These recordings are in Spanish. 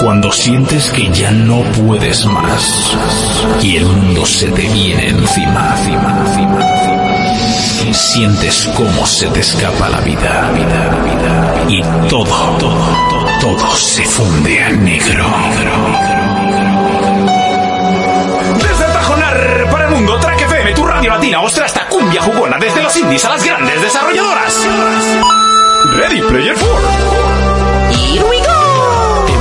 Cuando sientes que ya no puedes más y el mundo se te viene encima, encima, encima. Sientes cómo se te escapa la vida, vida, vida. Y todo, todo, todo, todo se funde a negro. Desde Tajonar para el mundo, Track FM, tu radio latina, ostra hasta cumbia jugona, desde los indies a las grandes desarrolladoras. Ready Player 4. Here we.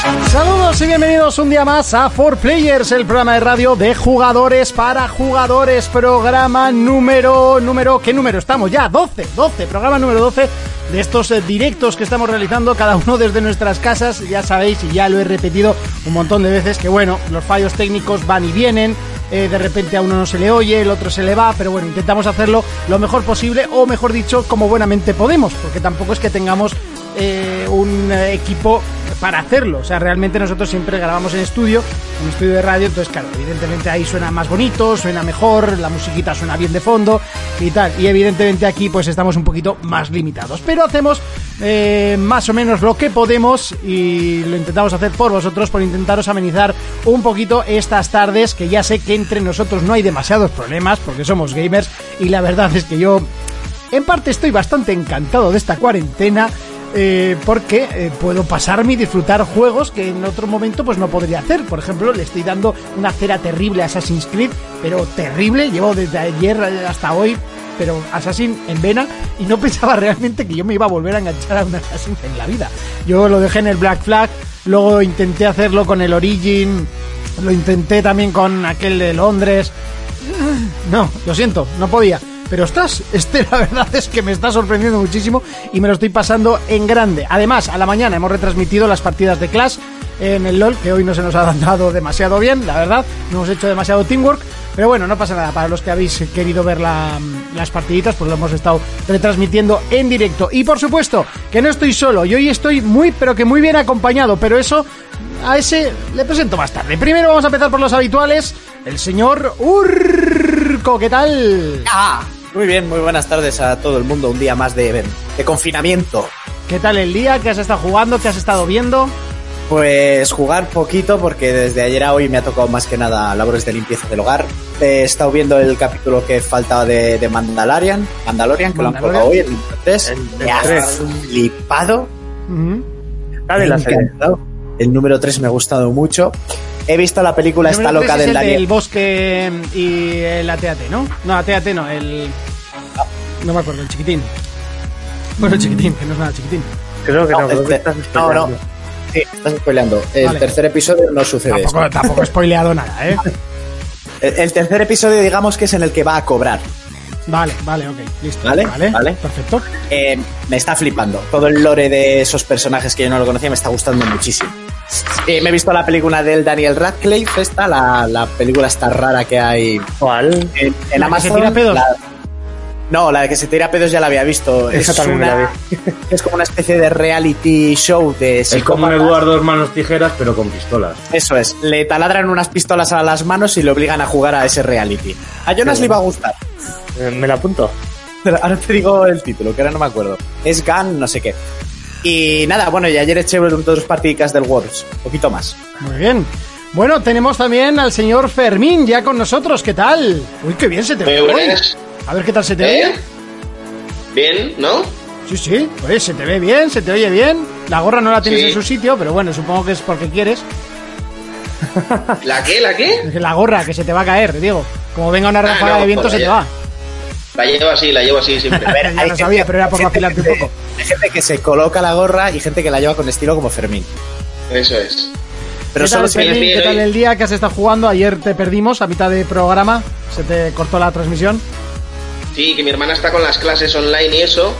Saludos y bienvenidos un día más a 4Players, el programa de radio de jugadores para jugadores, programa número, número, ¿qué número estamos? Ya, 12, 12, programa número 12 de estos eh, directos que estamos realizando cada uno desde nuestras casas, ya sabéis y ya lo he repetido un montón de veces que bueno, los fallos técnicos van y vienen, eh, de repente a uno no se le oye, el otro se le va, pero bueno, intentamos hacerlo lo mejor posible o mejor dicho, como buenamente podemos, porque tampoco es que tengamos eh, un equipo para hacerlo. O sea, realmente nosotros siempre grabamos en estudio, en estudio de radio, entonces claro, evidentemente ahí suena más bonito, suena mejor, la musiquita suena bien de fondo y tal. Y evidentemente aquí pues estamos un poquito más limitados. Pero hacemos eh, más o menos lo que podemos y lo intentamos hacer por vosotros, por intentaros amenizar un poquito estas tardes, que ya sé que entre nosotros no hay demasiados problemas, porque somos gamers, y la verdad es que yo en parte estoy bastante encantado de esta cuarentena. Eh, porque eh, puedo pasarme y disfrutar juegos que en otro momento pues no podría hacer. Por ejemplo, le estoy dando una cera terrible a Assassin's Creed, pero terrible. Llevo desde ayer hasta hoy, pero Assassin en vena y no pensaba realmente que yo me iba a volver a enganchar a un Assassin en la vida. Yo lo dejé en el Black Flag, luego intenté hacerlo con el Origin, lo intenté también con aquel de Londres. No, lo siento, no podía. Pero ostras, este la verdad es que me está sorprendiendo muchísimo y me lo estoy pasando en grande. Además, a la mañana hemos retransmitido las partidas de Clash en el LOL, que hoy no se nos ha dado demasiado bien, la verdad. No hemos hecho demasiado teamwork. Pero bueno, no pasa nada. Para los que habéis querido ver la- las partiditas, pues lo hemos estado retransmitiendo en directo. Y por supuesto, que no estoy solo. Y hoy estoy muy, pero que muy bien acompañado. Pero eso, a ese le presento más tarde. Primero vamos a empezar por los habituales. El señor Urco, ¿qué tal? Ah, muy bien, muy buenas tardes a todo el mundo. Un día más de, de confinamiento. ¿Qué tal el día? ¿Qué has estado jugando? ¿Qué has estado viendo? Pues jugar poquito porque desde ayer a hoy me ha tocado más que nada labores de limpieza del hogar. He estado viendo el capítulo que faltaba de, de Mandalorian, Mandalorian, que lo han colgado hoy, el número 3. El- el Me ha flipado. Me encantado. El número 3 me ha gustado mucho. He visto la película esta loca del el Daniel. del bosque y el ATAT, ¿no? No, ATAT no, el... No me acuerdo, el chiquitín. Bueno, el chiquitín, que no es nada chiquitín. Creo que no, No, creo que este- estás no, no. spoileando. Sí, estás spoileando. El Vale. tercer episodio no sucede esto. Tampoco, tampoco he spoileado nada, ¿eh? El, el tercer episodio, digamos que es en el que va a cobrar. Vale, vale, ok, listo. Vale, vale. Perfecto. Eh, me está flipando. Todo el lore de esos personajes que yo no lo conocía me está gustando muchísimo. Eh, me he visto la película del Daniel Radcliffe, esta, la, la película esta rara que hay ¿Cuál? en, en ¿La que se tira pedos? la- No, la de que se tira pedos ya la había visto. Esa es, también me la una- es como una especie de reality show de Es como un. Eduardo Manos Tijeras, pero con pistolas. Eso es, le taladran unas pistolas a las manos y le obligan a jugar a ese reality. A Jonas le iba a gustar. Eh, Me la apunto. Ahora te digo el título, que ahora no me acuerdo. Es Gun, no sé qué. Y nada, bueno, y ayer eché dos partidicas del Worlds, un poquito más. Muy bien. Bueno, tenemos también al señor Fermín ya con nosotros. ¿Qué tal? Uy, qué bien se te ve hoy. buenas. A ver qué tal se te ¿Eh? ve. Bien, ¿no? Sí, sí. Oye, se te ve bien, se te oye bien. La gorra no la tienes Sí. en su sitio, pero bueno, supongo que es porque quieres. ¿La qué? ¿La qué? La gorra, que se te va a caer, digo. Como venga una ráfaga Ah, no, de viento, se te va. La llevo así, la llevo así siempre. Ya lo sabía, pero era por hay gente vacilarte un que- poco. Hay gente que se coloca la gorra y gente que la lleva con estilo como Fermín. Eso es. Pero ¿Qué solo tal, Fermín? bien, ¿Qué tal el día que has estado jugando? Ayer te perdimos a mitad de programa. Se te cortó la transmisión. Sí, que mi hermana está con las clases online y eso.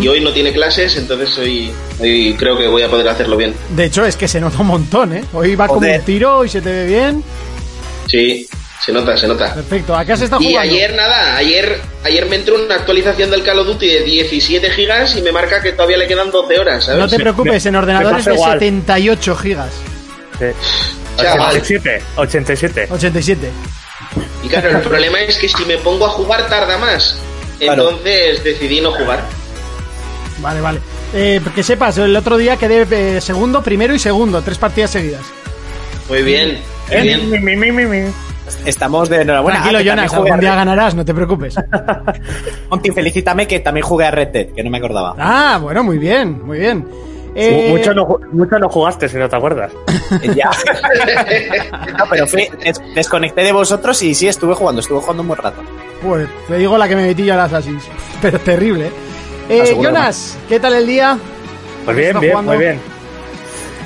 Y hoy no tiene clases, entonces hoy, hoy creo que voy a poder hacerlo bien. De hecho, es que se nota un montón, ¿eh? Hoy va como Joder. un tiro y se te ve bien. Sí, se nota, se nota. Perfecto. ¿A qué has estado Y jugando? ayer nada, ayer, ayer me entró una actualización del Call of Duty de 17 gigas y me marca que todavía le quedan 12 horas, ¿sabes? No te preocupes, en ordenadores de igual. 78 gigas. Sí. Chaval. 87. 87. 87. Y claro, el problema es que si me pongo a jugar tarda más. Claro. Entonces decidí no jugar. Vale, vale. Eh, que sepas, el otro día quedé eh, segundo, primero y segundo. Tres partidas seguidas. Muy bien, muy Eh, bien. Estamos de enhorabuena. Tranquilo, Ah, Jonas, algún día ganarás, no te preocupes. Monty, felicítame que también jugué a Red Dead, que no me acordaba. Ah, bueno, muy bien, muy bien. Eh, Mucho, no, ju- mucho no jugaste, si no te acuerdas. Ya. no, pero fui, des- desconecté de vosotros y sí, estuve jugando, estuve jugando un buen rato. Pues te digo la que me metí yo al Assassin's. Pero terrible. ¿eh? Jonas, ¿qué tal el día? Pues ¿Qué bien, bien, jugando? muy bien.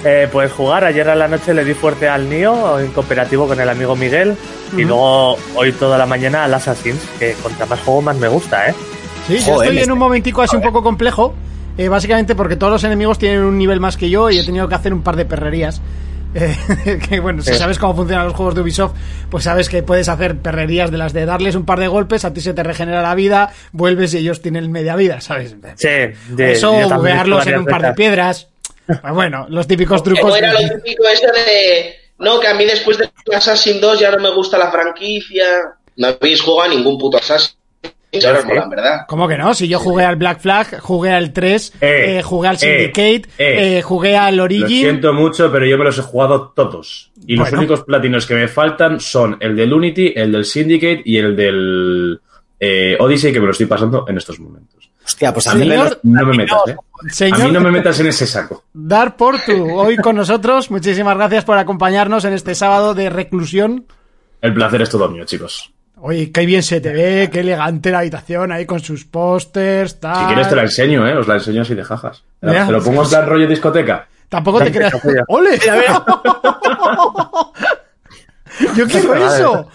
Eh, pues jugar, ayer a la noche le di fuerte al Nio en cooperativo con el amigo Miguel y luego hoy toda la mañana al Assassin's, que contra más juego más me gusta, ¿eh? Sí, yo estoy en un momentico así un poco complejo. eh, básicamente porque todos los enemigos tienen un nivel más que yo y he tenido que hacer un par de perrerías. Eh, que bueno, si sabes cómo funcionan los juegos de Ubisoft, pues sabes que puedes hacer perrerías de las de darles un par de golpes, a ti se te regenera la vida, vuelves y ellos tienen media vida, ¿sabes? Sí, de- Eso, hecho en un par de piedras. Pues bueno, los típicos trucos. no era lo típico ese de. No, que a mí después de Assassin 2 ya no me gusta la franquicia. No habéis jugado a ningún puto Assassin. Y ahora molan, ¿verdad? ¿Cómo que no? Si yo jugué al Black Flag, jugué al 3, Eh, eh, jugué al eh, Syndicate, eh. eh, jugué al Lo Origin. siento mucho, pero yo me los he jugado todos. Y los Bueno. únicos platinos que me faltan son el del Unity, el del Syndicate y el del eh, Odyssey, que me lo estoy pasando en estos momentos. Hostia, pues a mí no me metas, ¿eh? Señor- A mí no me metas en ese saco. Dar Portu, hoy con nosotros. Muchísimas gracias por acompañarnos en este sábado de reclusión. El placer es todo mío, chicos. Oye, qué bien se te ve, qué elegante la habitación ahí con sus pósters, tal. Si quieres te la enseño, ¿eh? Os la enseño así de jajas. Te lo pongo en plan rollo discoteca. Tampoco te creas. ¡Ole! Yo quiero eso.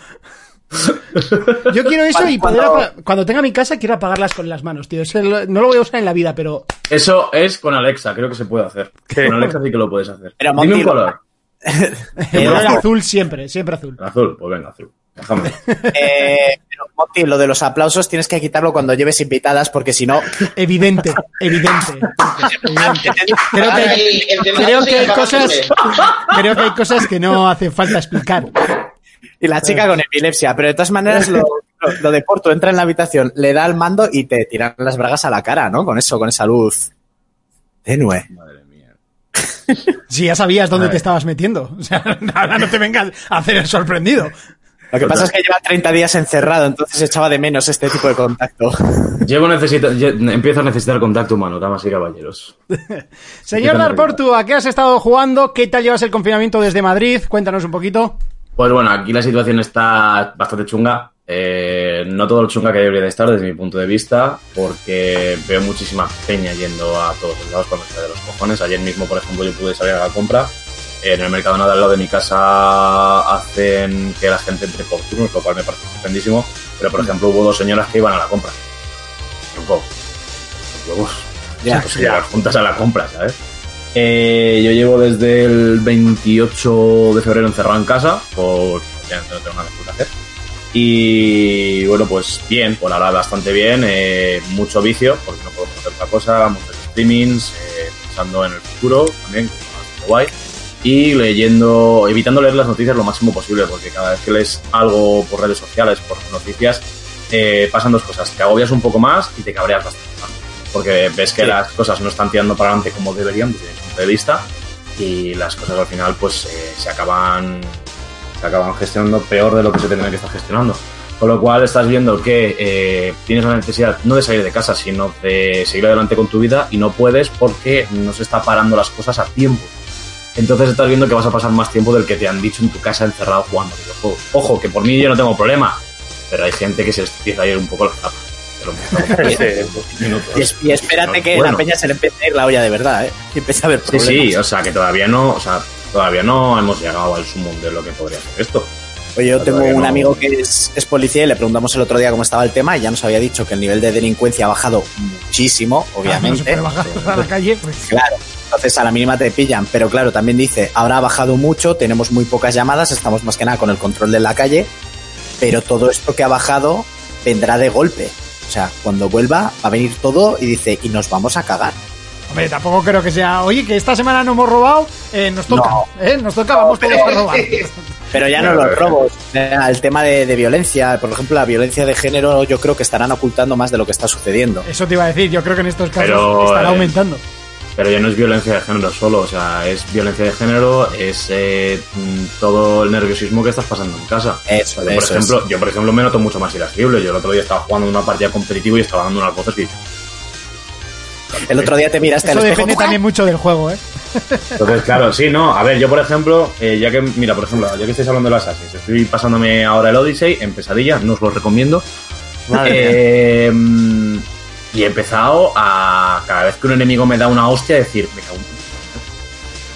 Yo quiero eso y poder Cuando- apa- cuando tenga mi casa quiero apagarlas con las manos, tío. Eso no lo voy a usar en la vida, pero Eso es con Alexa, creo que se puede hacer. Con Alexa sí que lo puedes hacer. Pero, Dime un color. el ojo. azul siempre, siempre azul. Azul, pues venga, azul. Déjame. Eh, pero, Monty, lo de los aplausos tienes que quitarlo cuando lleves invitadas porque si no... Evidente, evidente. Creo que, creo hay cosas, creo que hay cosas que no hace falta explicar. Y la chica con epilepsia, pero de todas maneras lo, lo, lo de Porto entra en la habitación, le da el mando y te tiran las bragas a la cara, ¿no? Con eso, con esa luz tenue. Madre mía. Si ya sabías dónde te estabas metiendo. O sea, ahora no te vengas a hacer el sorprendido. Lo que pasa es que lleva 30 días encerrado, entonces echaba de menos este tipo de contacto. Llevo necesita, lle- empiezo a necesitar contacto humano, damas y caballeros. Señor Darportu, ¿a qué has estado jugando? ¿Qué tal llevas el confinamiento desde Madrid? Cuéntanos un poquito. Pues bueno, aquí la situación está bastante chunga. Eh, no todo lo chunga que debería de estar desde mi punto de vista, porque veo muchísima peña yendo a todos los lados cuando está de los cojones. Ayer mismo, por ejemplo, yo pude salir a la compra. En el mercado al lado de mi casa hacen que la gente entre por turnos, lo cual me parece estupendísimo. Pero, por ejemplo, hubo dos señoras que iban a la compra. Tronco. Los huevos. Ya, pues llegar juntas a la compra, ¿sabes? Eh, yo llevo desde el 28 de febrero encerrado en casa, por ya no tengo nada que hacer. Y bueno, pues bien, por ahora bastante bien. eh, mucho vicio, porque no podemos hacer otra cosa. Muchos streamings, eh, pensando en el futuro también, que es bastante guay. Y leyendo, evitando leer las noticias lo máximo posible, porque cada vez que lees algo por redes sociales, por noticias, eh, pasan dos cosas. Te agobias un poco más y te cabreas bastante más. Porque ves que Sí. las cosas no están tirando para adelante como deberían, mi de vista. Y las cosas al final, pues eh, se acaban se acaban gestionando peor de lo que se tendría que estar gestionando. Con lo cual estás viendo que eh, tienes la necesidad no de salir de casa, sino de seguir adelante con tu vida y no puedes porque no se está parando las cosas a tiempo. Entonces estás viendo que vas a pasar más tiempo del que te han dicho en tu casa encerrado jugando videojuegos. Ojo, que por mí yo no tengo problema, pero hay gente que se empieza a ir un poco la tapa. Y, es- y espérate No, que bueno. la peña se le empiece a ir la olla de verdad, ¿eh? Y empieza a haber Sí, problemas. sí, o sea que todavía no, o sea, todavía no hemos llegado al sumo de lo que podría ser esto. Oye, yo tengo un amigo que es, es policía y le preguntamos el otro día cómo estaba el tema y ya nos había dicho que el nivel de delincuencia ha bajado muchísimo, Ah, No se obviamente. puede bajar a la calle, pues. Claro, entonces a la mínima te pillan, pero claro, también dice, ahora ha bajado mucho, tenemos muy pocas llamadas, estamos más que nada con el control de la calle, pero todo esto que ha bajado vendrá de golpe. O sea, cuando vuelva va a venir todo y dice, y nos vamos a cagar. Hombre, tampoco creo que sea, oye, que esta semana no hemos robado, eh, nos toca, No. ¿eh? Nos toca, vamos todos a robar. Pero ya no los robos, eh, el tema de, de violencia, por ejemplo, la violencia de género, yo creo que estarán ocultando más de lo que está sucediendo. Eso te iba a decir, yo creo que en estos casos Pero, estará eh, aumentando. Pero ya no es violencia de género solo, o sea, es violencia de género, es eh, todo el nerviosismo que estás pasando en casa. Eso, Yo, por eso ejemplo, yo, por ejemplo, me noto mucho más irascible. Yo el otro día estaba jugando una partida competitiva y estaba dando unas voces y. El otro día te miraste Eso al espejo. depende también mucho del juego, ¿eh? Entonces, claro, sí, no. A ver, yo, por ejemplo, eh, ya que, mira, por ejemplo, ya que estáis hablando de los Assassin's, estoy pasándome ahora el Odyssey en pesadilla, no os lo recomiendo. Eh, mm, y he empezado a, cada vez que un enemigo me da una hostia, decir, me cago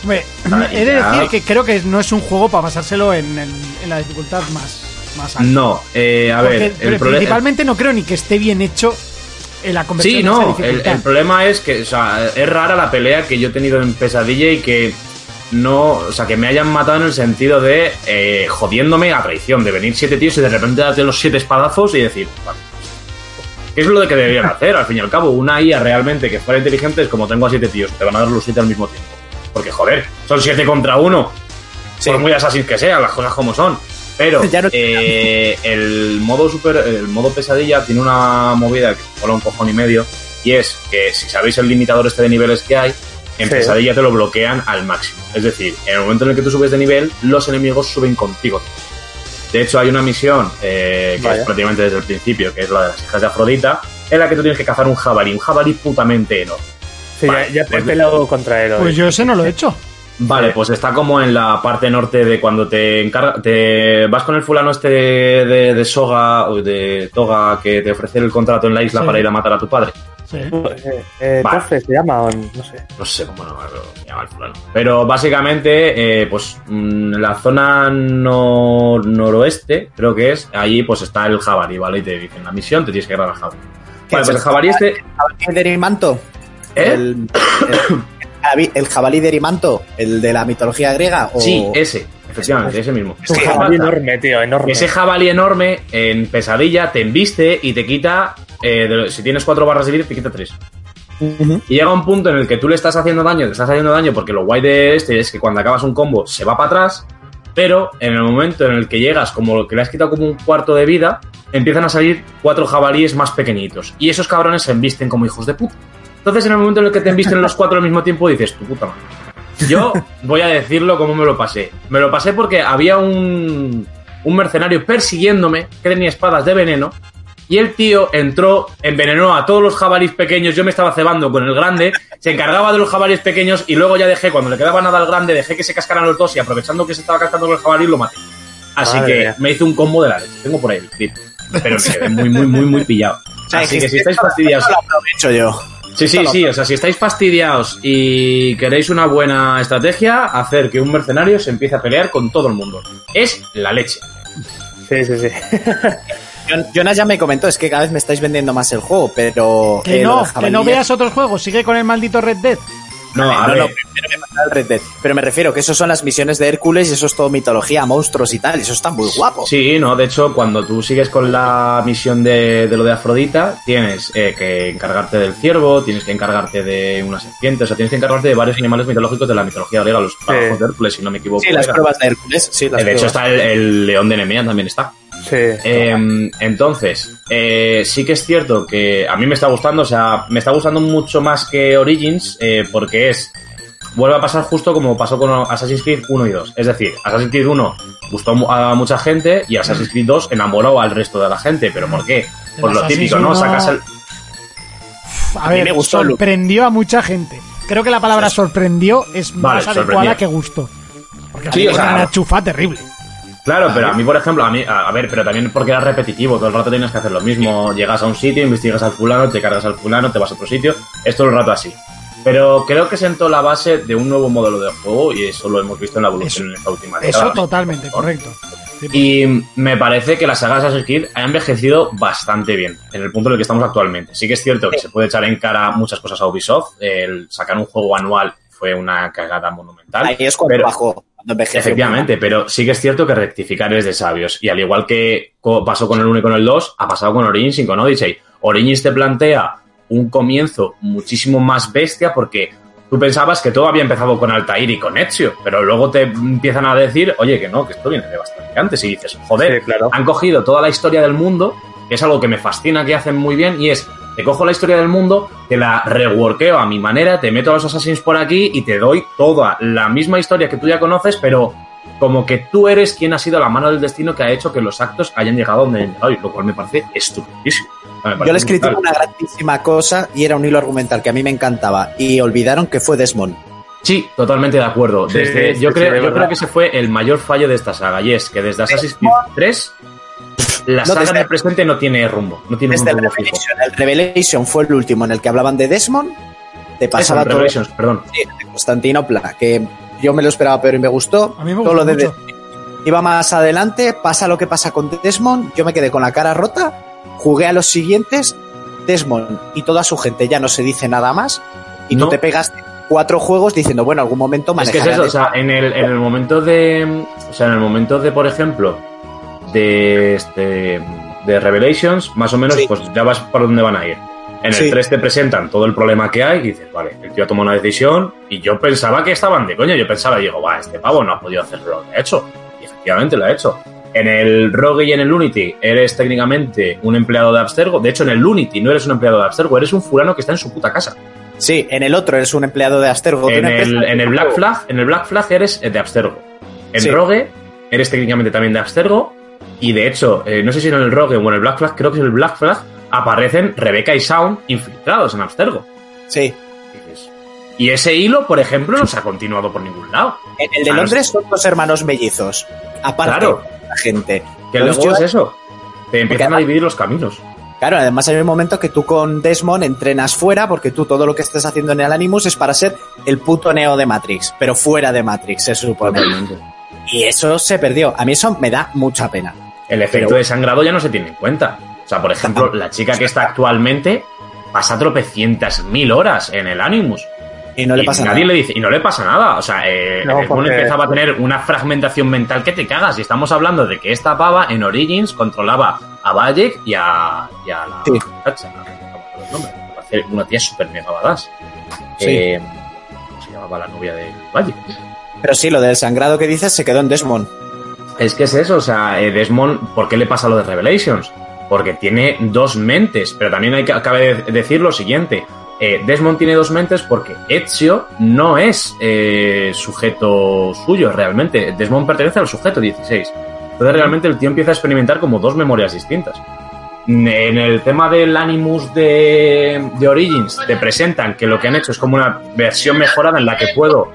Hombre, he de decir que creo que no es un juego para pasárselo en, en la dificultad más, más alta. No, eh, a Porque ver, el principalmente no creo ni que esté bien hecho en la conversión Sí, de esa no, el, problema es que, o sea, es rara la pelea que yo he tenido en pesadilla y que no, o sea, que me hayan matado en el sentido de eh, jodiéndome a traición, de venir siete tíos y de repente darte los siete espadazos y decir, vale, ¿qué es lo de que deberían hacer? Al fin y al cabo, una IA realmente que fuera inteligente es como tengo a siete tíos, te van a dar los siete al mismo tiempo. Porque, joder, son siete contra uno. Sí. Por muy así que sean, las cosas como son. Pero Ya no- eh, el modo super, el modo pesadilla tiene una movida que mola un cojón y medio. Y es que si sabéis el limitador este de niveles que hay, en Sí. pesadilla te lo bloquean al máximo. Es decir, en el momento en el que tú subes de nivel, los enemigos suben contigo. De hecho, hay una misión eh, que Vaya. es prácticamente desde el principio, que es la de las hijas de Afrodita, en la que tú tienes que cazar un jabalí, un jabalí putamente enorme. Sí, Vale, ya, ya te he pues- peleado contra él. hoy. Pues yo ese no lo he hecho. Vale, pues está como en la parte norte de cuando te encarga, te vas con el fulano este de, de soga o de toga que te ofrece el contrato en la isla Sí. para ir a matar a tu padre. Sí. Eh, eh, Vale. Torfe se llama, o no sé. No sé cómo no, se llama el fulano. Pero básicamente, eh, pues mm, en la zona no- noroeste, creo que es, allí pues está el jabalí, ¿vale? Y te dicen la misión, te tienes que agarrar al jabalí. ¿Qué Vale, es pues el el jabalí este... jabalí de Erimanto? ¿Eh? El, el- el jabalí de Erimanto, el de la mitología griega. O... Sí, ese, efectivamente, ese mismo. Es un ¿Qué jabalí enorme, tío, enorme. Ese jabalí enorme en pesadilla te embiste y te quita, eh, de- si tienes cuatro barras de vida, te quita tres. Y llega un punto en el que tú le estás haciendo daño, te estás haciendo daño porque lo guay de este es que cuando acabas un combo se va para atrás, pero en el momento en el que llegas, como que le has quitado como un cuarto de vida, empiezan a salir cuatro jabalíes más pequeñitos. Y esos cabrones se embisten como hijos de puta. Entonces en el momento en el que te embisten los cuatro al mismo tiempo dices, tu puta madre. Yo voy a decirlo como me lo pasé. Me lo pasé porque había un, un mercenario persiguiéndome que tenía espadas de veneno y el tío entró, envenenó a todos los jabalíes pequeños. Yo me estaba cebando con el grande, se encargaba de los jabalíes pequeños y luego ya dejé, cuando le quedaba nada al grande, dejé que se cascaran los dos y aprovechando que se estaba cascando con el jabalí lo maté. Así Madre que mía. me hice un combo de la leche. Tengo por ahí el clip. Pero me quedé muy, muy, muy, muy pillado. Así que si estáis "Esto- fastidiados. lo aprovecho yo. Sí, sí, sí. O sea, si estáis fastidiados y queréis una buena estrategia, hacer que un mercenario se empiece a pelear con todo el mundo. Es la leche. Sí, sí, sí. Jon- Jonas ya me comentó, es que cada vez me estáis vendiendo más el juego, pero... Que eh, no, que no veas otros juegos, sigue con el maldito Red Dead. No, a no, ver, no, primero me falta el Red Dead. Pero me refiero que eso son las misiones de Hércules y eso es todo mitología, monstruos y tal. Y eso está muy guapo. Sí, no, de hecho, cuando tú sigues con la misión de, de lo de Afrodita, tienes eh, que encargarte del ciervo, tienes que encargarte de una serpiente, o sea, tienes que encargarte de varios animales mitológicos de la mitología griega, los trabajos de Hércules, si no me equivoco. Sí, las pruebas de Hércules. Sí, las Eh, de hecho, está el, el león de Nemea, también está. Sí. Eh, entonces, eh, sí que es cierto que a mí me está gustando, o sea, me está gustando mucho más que Origins, eh, porque es. Vuelve a pasar justo como pasó con Assassin's Creed 1 y 2. Es decir, Assassin's Creed 1 gustó a mucha gente y Assassin's Creed 2 enamoró al resto de la gente. ¿Pero por qué? Por lo Assassin's típico, ¿no? 1 Sacas el. A ver, me gustó el- sorprendió a mucha gente. Creo que la palabra sorprendió es Vale, más adecuada sorprendió. que gustó. Porque Sí, sí, o sea, una chufa terrible. Claro, pero a mí, por ejemplo, a mí, a, a ver, pero también porque era repetitivo, todo el rato tienes que hacer lo mismo. Llegas a un sitio, investigas al fulano, te cargas al fulano, te vas a otro sitio, es todo el rato así. Pero creo que sentó la base de un nuevo modelo de juego y eso lo hemos visto en la evolución Eso- en esta última Eso década. totalmente, correcto. Sí, Y me parece que la saga Assassin's Creed ha envejecido bastante bien en el punto en el que estamos actualmente. Sí que es cierto que se puede echar en cara muchas cosas a Ubisoft. El sacar un juego anual fue una cagada monumental. Ahí es cuando pero- bajó. Efectivamente, pero sí que es cierto que rectificar es de sabios. Y al igual que pasó con el 1 y con el 2, ha pasado con Origins y con Odyssey. Origins te plantea un comienzo muchísimo más bestia porque tú pensabas que todo había empezado con Altair y con Ezio, pero luego te empiezan a decir, oye, que no, que esto viene de bastante antes. Y dices, joder, Sí, claro. han cogido toda la historia del mundo, que es algo que me fascina que hacen muy bien, y es, te cojo la historia del mundo, te la reworkeo a mi manera, te meto a los Assassins por aquí y te doy toda la misma historia que tú ya conoces, pero como que tú eres quien ha sido la mano del destino que ha hecho que los actos hayan llegado donde han llegado, lo cual me parece. Me parece Yo les critico brutal. una grandísima cosa y era un hilo argumental que a mí me encantaba. Y olvidaron que fue Desmond. Sí, totalmente de acuerdo. Sí, Desde, sí, yo sí, creo, de yo creo que ese fue el mayor fallo de esta saga, y es que desde Assassin's Creed 3, la No, saga desde- en el presente no tiene rumbo, no tiene Desde rumbo. Revelation. El Revelation fue el último en el que hablaban de Desmond. Te Eso, pasaba todo Revelations, perdón. Sí, de Constantinopla, que yo me lo esperaba pero y me gustó. A mí me Todo gustó lo de. Iba más adelante, pasa lo que pasa con Desmond, yo me quedé con la cara rota, jugué a los siguientes, Desmond y toda su gente ya no se dice nada más, y No. tú te pegaste cuatro juegos diciendo, bueno, algún momento Es que es eso, o sea, en el, en el momento de. O sea, en el momento de, por ejemplo, de este. de Revelations, más o menos, Sí. pues ya vas por dónde van a ir. En el Sí. 3 te presentan todo el problema que hay y dices, vale, el tío ha tomado una decisión y yo pensaba que estaban de coña. Yo pensaba, digo, va, este pavo no ha podido hacer lo que ha hecho. Y efectivamente lo ha hecho. En el Rogue y en el Unity eres técnicamente un empleado de Abstergo. De hecho, en el Unity no eres un empleado de Abstergo, eres un fulano que está en su puta casa. Sí, en el otro eres un empleado de Astergo. de En el, en el Black Flag, en el Black Flag eres de Abstergo. En Sí. Rogue eres técnicamente también de Abstergo. Y de hecho, eh, no sé si en el Rogue o en el Black Flag, creo que en el Black Flag aparecen Rebecca y Sound infiltrados en Abstergo. Sí. Y ese hilo, por ejemplo, no se ha continuado por ningún lado. En el de Londres son dos hermanos mellizos. Aparte, Claro. la gente. Que luego yo- es eso. Te empiezan a dividir los caminos. Claro, además hay un momento que tú con Desmond entrenas fuera porque tú todo lo que estés haciendo en el Animus es para ser el puto Neo de Matrix, pero fuera de Matrix, se supone. Y eso se perdió. A mí eso me da mucha pena. El efecto Pero- de sangrado ya no se tiene en cuenta. O sea, por ejemplo, la chica que está actualmente pasa tropecientas mil horas en el Animus. Y no le Y pasa nadie nada. le dice, y no le pasa nada. O sea, eh, No, porque- empezaba a tener una fragmentación mental que te cagas. Y estamos hablando de que esta pava en Origins controlaba a Bayek y a, y a la Sí. muchacha. Una tía súper mega badass. Sí. Eh, ¿Cómo se llamaba la novia de Bayek? Pero sí, lo del sangrado que dices se quedó en Desmond. Es que es eso, o sea, eh, Desmond, ¿por qué le pasa lo de Revelations? Porque tiene dos mentes, pero también hay que cabe de- decir lo siguiente. eh, Desmond tiene dos mentes porque Ezio no es eh, sujeto suyo realmente. Desmond pertenece al sujeto 16. Entonces realmente el tío empieza a experimentar como dos memorias distintas. En el tema del Animus de, de Origins te presentan que lo que han hecho es como una versión mejorada en la que puedo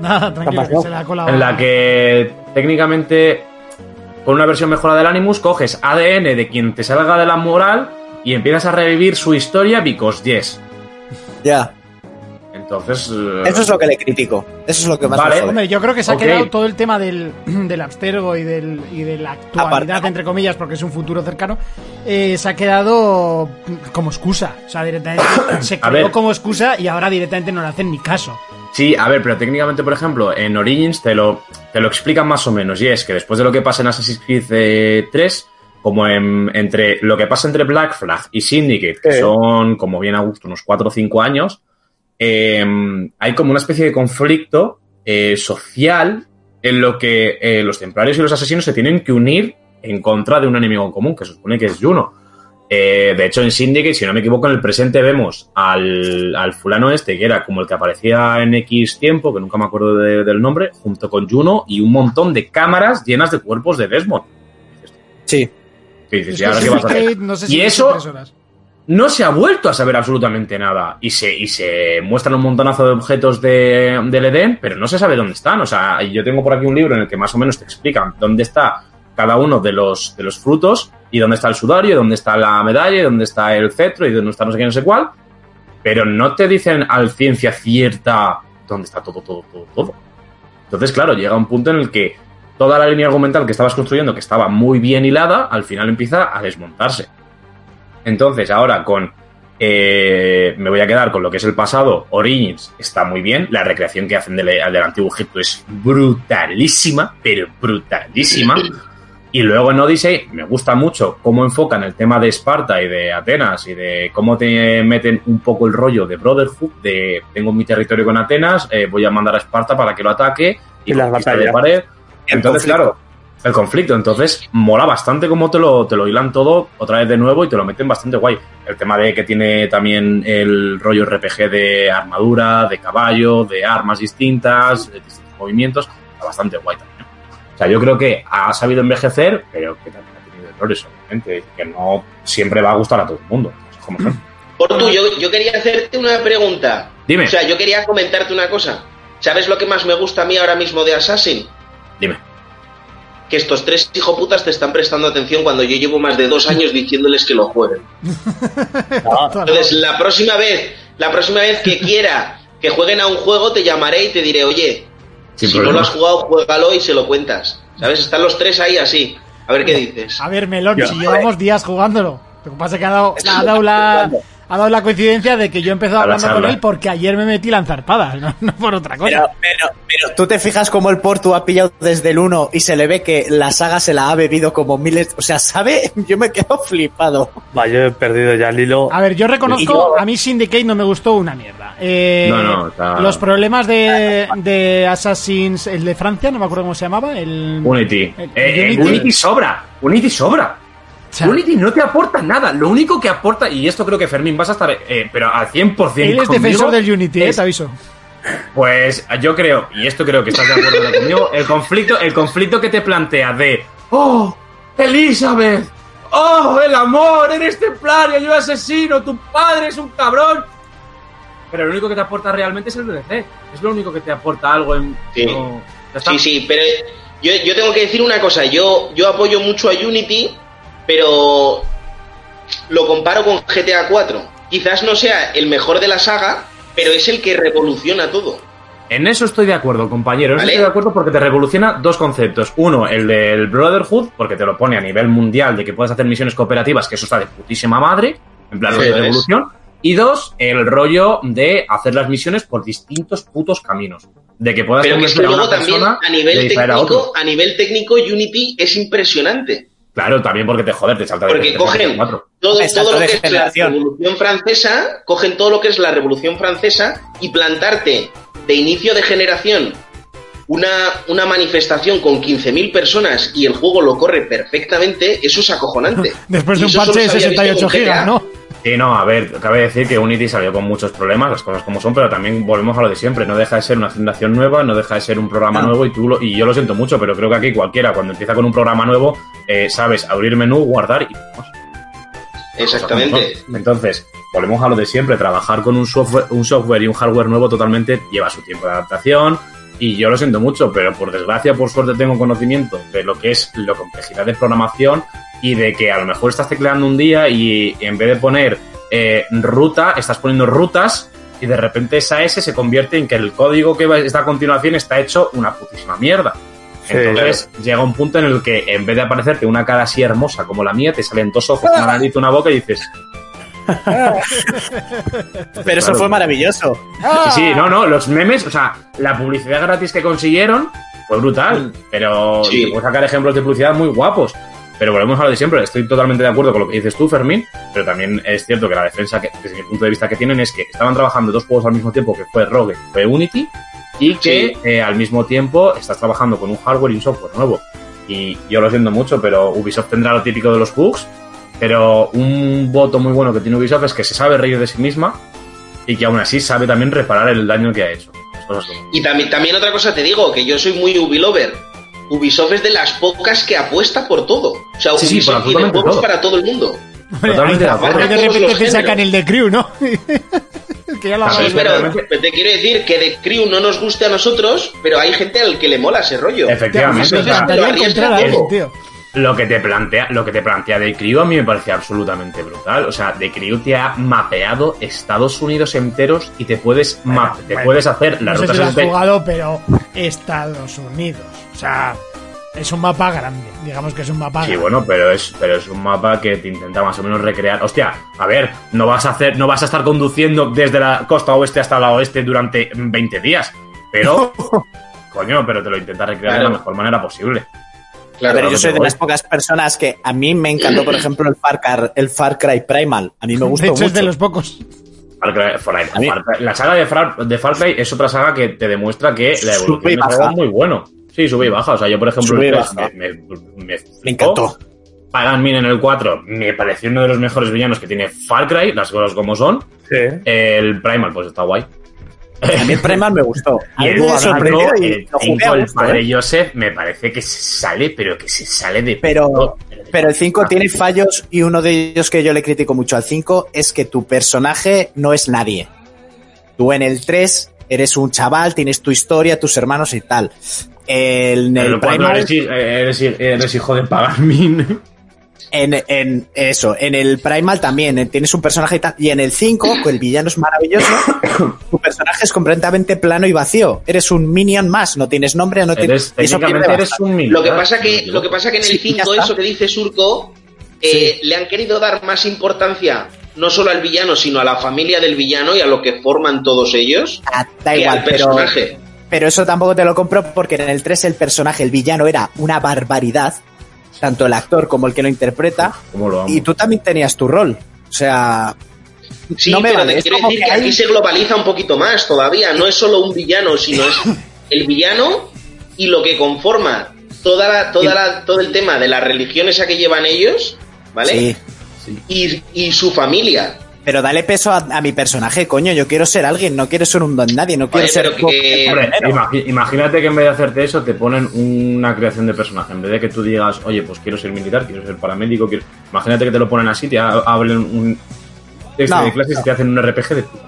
Nada, tranquilo, que se le ha colado. en la que técnicamente con una versión mejorada del Animus coges ADN de quien te salga de la moral y empiezas a revivir su historia because yes. Ya. Entonces. eh, Eso es lo que le critico. Eso es lo que más Vale. me. Hombre, yo creo que se ha quedado todo el tema del, del abstergo y, del, y de la actualidad, entre comillas, porque es un futuro cercano, eh, se ha quedado como excusa. O sea, directamente se creó como excusa y ahora directamente no le hacen ni caso. Sí, a ver, pero técnicamente, por ejemplo, en Origins te lo, te lo explican más o menos. Y es que después de lo que pasa en Assassin's Creed eh, 3, como en- entre lo que pasa entre Black Flag y Syndicate, que Sí. son, como bien a gusto, unos 4 o 5 años, eh, hay como una especie de conflicto eh, social en lo que eh, los templarios y los asesinos se tienen que unir en contra de un enemigo en común, que se supone que es Juno. Eh, de hecho, en Syndicate, si no me equivoco, en el presente vemos al, al fulano este, que era como el que aparecía en X tiempo, que nunca me acuerdo de- del nombre, junto con Juno y un montón de cámaras llenas de cuerpos de Desmond. Sí. Dices, ¿y que ahora qué vas a hacer? Syndicate, no sé si Y es eso- no se ha vuelto a saber absolutamente nada. Y se, y se muestran un montonazo de objetos de, del Edén, pero no se sabe dónde están. O sea, yo tengo por aquí un libro en el que más o menos te explican dónde está cada uno de los, de los frutos y dónde está el sudario, y dónde está la medalla, dónde está el cetro, y dónde está no sé qué, no sé cuál. Pero no te dicen al ciencia cierta dónde está todo, todo, todo, todo. Entonces, claro, llega un punto en el que toda la línea argumental que estabas construyendo, que estaba muy bien hilada, al final empieza a desmontarse. Entonces, ahora con. eh, me voy a quedar con lo que es el pasado. Origins está muy bien. La recreación que hacen del, del antiguo Egipto es brutalísima, pero brutalísima. Y luego en Odyssey me gusta mucho cómo enfocan el tema de Esparta y de Atenas y de cómo te meten un poco el rollo de Brotherhood, de tengo mi territorio con Atenas, eh, voy a mandar a Esparta para que lo ataque y, Y las conquista de batallas. pared. Entonces, claro, el conflicto. Entonces, mola bastante cómo te lo, te lo hilan todo otra vez de nuevo y te lo meten bastante guay. El tema de que tiene también el rollo RPG de armadura, de caballo, de armas distintas, de distintos movimientos, está bastante guay también. O sea, yo creo que ha sabido envejecer, pero que también ha tenido errores, obviamente, que no siempre va a gustar a todo el mundo. Como son. Portu, yo, yo quería hacerte una pregunta. Dime, O sea, yo quería comentarte una cosa. ¿Sabes lo que más me gusta a mí ahora mismo de Assassin? dime. Que estos tres hijoputas te están prestando atención cuando yo llevo más de dos años diciéndoles que lo jueguen. Entonces, la próxima vez, la próxima vez que quiera que jueguen a un juego, te llamaré y te diré, oye, Sin si no lo has jugado, juégalo y se lo cuentas. ¿Sabes? Están los tres ahí así. A ver qué dices. A ver, Melón, si llevamos días jugándolo. Lo que pasa es que ha dado, ha dado la, ha dado la coincidencia de que yo he empezado hablando con él porque ayer me metí lanzarpadas, no, no por otra cosa. Pero, pero, pero tú te fijas cómo el Portu ha pillado desde el 1 y se le ve que la saga se la ha bebido como miles. O sea, ¿sabe? Yo me quedo flipado. Va, yo he perdido ya el hilo. A ver, yo reconozco, yo- a mí Syndicate no me gustó una mierda. Eh, No, no, está- Los problemas de, de Assassin's, el de Francia, no me acuerdo cómo se llamaba, el... Unity. el- Eh, eh, Unity. Unity sobra. Unity sobra. O sea, Unity no te aporta nada. Lo único que aporta, y esto creo que Fermín vas a estar, eh, pero al 100% él es conmigo, defensor del Unity, eh, es- te aviso. Pues yo creo, y esto creo que estás de acuerdo conmigo, el conflicto, el conflicto que te plantea de ¡Oh! ¡Elizabeth! ¡Oh! ¡El amor! ¡Eres templario! ¡Yo asesino! ¡Tu padre es un cabrón! Pero lo único que te aporta realmente es el DLC. Es lo único que te aporta algo en. Sí. no-. Sí, sí, pero yo, yo tengo que decir una cosa. Yo, yo apoyo mucho a Unity, pero lo comparo con GTA 4. Quizás no sea el mejor de la saga, pero es el que revoluciona todo. En eso estoy de acuerdo, compañero. En eso ¿Vale? estoy de acuerdo porque te revoluciona dos conceptos. Uno, el del Brotherhood, porque te lo pone a nivel mundial de que puedes hacer misiones cooperativas, que eso está de putísima madre, en plan Sí, de revolución. Y dos, el rollo de hacer las misiones por distintos putos caminos. De que puedas Pero que convencer a luego una también a nivel a técnico, a nivel técnico Unity es impresionante. Claro, también porque te joder, te salta de Porque 3, cogen 4. todo, lo que es la. Revolución Francesa, cogen todo lo que es la Revolución Francesa y plantarte de inicio de generación una, una manifestación con 15.000 personas y el juego lo corre perfectamente, eso es acojonante. Después de un parche de se había visto 68 con gigas. ¿no? Sí, no, a ver, cabe decir que Unity salió con muchos problemas, las cosas como son, pero también volvemos a lo de siempre. No deja de ser una fundación nueva, no deja de ser un programa No. nuevo y tú lo- y yo lo siento mucho, pero creo que aquí cualquiera, cuando empieza con un programa nuevo, eh, sabes abrir menú, guardar y vamos. Exactamente. Entonces, volvemos a lo de siempre, trabajar con un software, un software y un hardware nuevo totalmente lleva su tiempo de adaptación. Y yo lo siento mucho, pero por desgracia, por suerte tengo conocimiento de lo que es la complejidad de programación y de que a lo mejor estás tecleando un día y en vez de poner eh, ruta, estás poniendo rutas y de repente esa S se convierte en que el código que va- está a continuación está hecho una putísima mierda. Entonces llega un punto en el que en vez de aparecerte una cara así hermosa como la mía, te salen dos ojos, una nariz, una boca y dices, Pero eso fue maravilloso. Sí, sí, no, no, los memes, o sea, la publicidad gratis que consiguieron fue brutal, pero Sí. te puedo sacar ejemplos de publicidad muy guapos. Pero volvemos a lo de siempre, estoy totalmente de acuerdo con lo que dices tú, Fermín, pero también es cierto que la defensa, que, desde mi punto de vista que tienen, es que estaban trabajando dos juegos al mismo tiempo, que fue Rogue y fue Unity, y que eh, al mismo tiempo estás trabajando con un hardware y un software nuevo. Y yo lo siento mucho, pero Ubisoft tendrá lo típico de los bugs, pero un voto muy bueno que tiene Ubisoft es que se sabe reír de sí misma y que aún así sabe también reparar el daño que ha hecho. Y también, también otra cosa te digo, que yo soy muy Ubilover. Ubisoft es de las pocas que apuesta por todo. O sea, Sí, sí, Ubisoft por tiene juegos todo. para todo el mundo. Totalmente de acuerdo. De repente te sacan el de Crew, ¿no? que ya lo Claro, Sí, pero te quiero decir que de Crew no nos guste a nosotros, pero hay gente al que le mola ese rollo. Efectivamente, Me o sea, lo que te plantea, lo que te plantea de Crew a mí me parece absolutamente brutal. O sea, de Crew te ha mapeado Estados Unidos enteros y te puedes ma- te Bueno, puedes hacer las no sé rutas si lo has jugado, pero Estados Unidos. O sea, es un mapa grande. Digamos que es un mapa Sí, grande. bueno, pero es, pero es un mapa que te intenta más o menos recrear. Hostia, a ver, no vas a hacer, no vas a estar conduciendo desde la costa oeste hasta la oeste durante 20 días. Pero, coño, pero te lo intenta recrear de la mejor manera posible. Claro, pero yo soy de las pocas personas que a mí me encantó, por ejemplo, el Far, Cry, el Far Cry Primal. A mí me de gustó hecho, mucho. es de los pocos. Far Cry- Far Cry- A mí- Far Cry- la saga de Far, de Far Cry es otra saga que te demuestra que la evolución es muy bueno. Sí, sube y baja. O sea, yo, por ejemplo, Sube y el 3 baja. me, me, me, Me encantó. Pagan Min en el 4 me pareció uno de los mejores villanos que tiene Far Cry, las cosas como son. Sí. El Primal, pues está guay. A mí el Primal me gustó. Y el me 4, sorprendió y el lo jugué 5, a el gusto, padre ¿eh? Joseph, me parece que se sale, pero que se sale de. Pero, puto- de pero el puta 5 madre. tiene fallos y uno de ellos que yo le critico mucho al 5 es que tu personaje no es nadie. Tú en el 3 eres un chaval, tienes tu historia, tus hermanos y tal. El, en el el 4 Primal, eres, hi- eres, hi- eres hijo de Pagan Min. en, en eso, en el Primal también eh, tienes un personaje y tal. Y en el 5, que el villano es maravilloso, tu personaje es completamente plano y vacío. Eres un minion más, no tienes nombre, no tienes. Eres, técnicamente eres un militar. Lo que pasa que, lo que pasa que en el Sí, ya 5, está. eso que dice Surco, eh, le han querido dar más importancia no solo al villano, sino a la familia del villano y a lo que forman todos ellos, Ah, da que igual, al personaje. pero eso tampoco te lo compro porque en el 3 el personaje, el villano, era una barbaridad. Tanto el actor como el que lo interpreta. ¿Cómo lo amo? Y tú también tenías tu rol. O sea, Sí, no me pero vale, te quiero decir que que hay- aquí se globaliza un poquito más todavía. No es solo un villano, sino es el villano y lo que conforma toda la, toda la, todo el tema de la religión esa que llevan ellos, ¿vale? sí. Y, y su familia. Pero dale peso a, a mi personaje, coño. Yo quiero ser alguien, no quiero ser un don nadie, no quiero Oye, ser. que- Hombre, imagínate que en vez de hacerte eso te ponen una creación de personaje. En vez de que tú digas, oye, pues quiero ser militar, quiero ser paramédico, quiero... imagínate que te lo ponen así, te ha- hablen un texto No. de clases y te hacen un RPG de puta.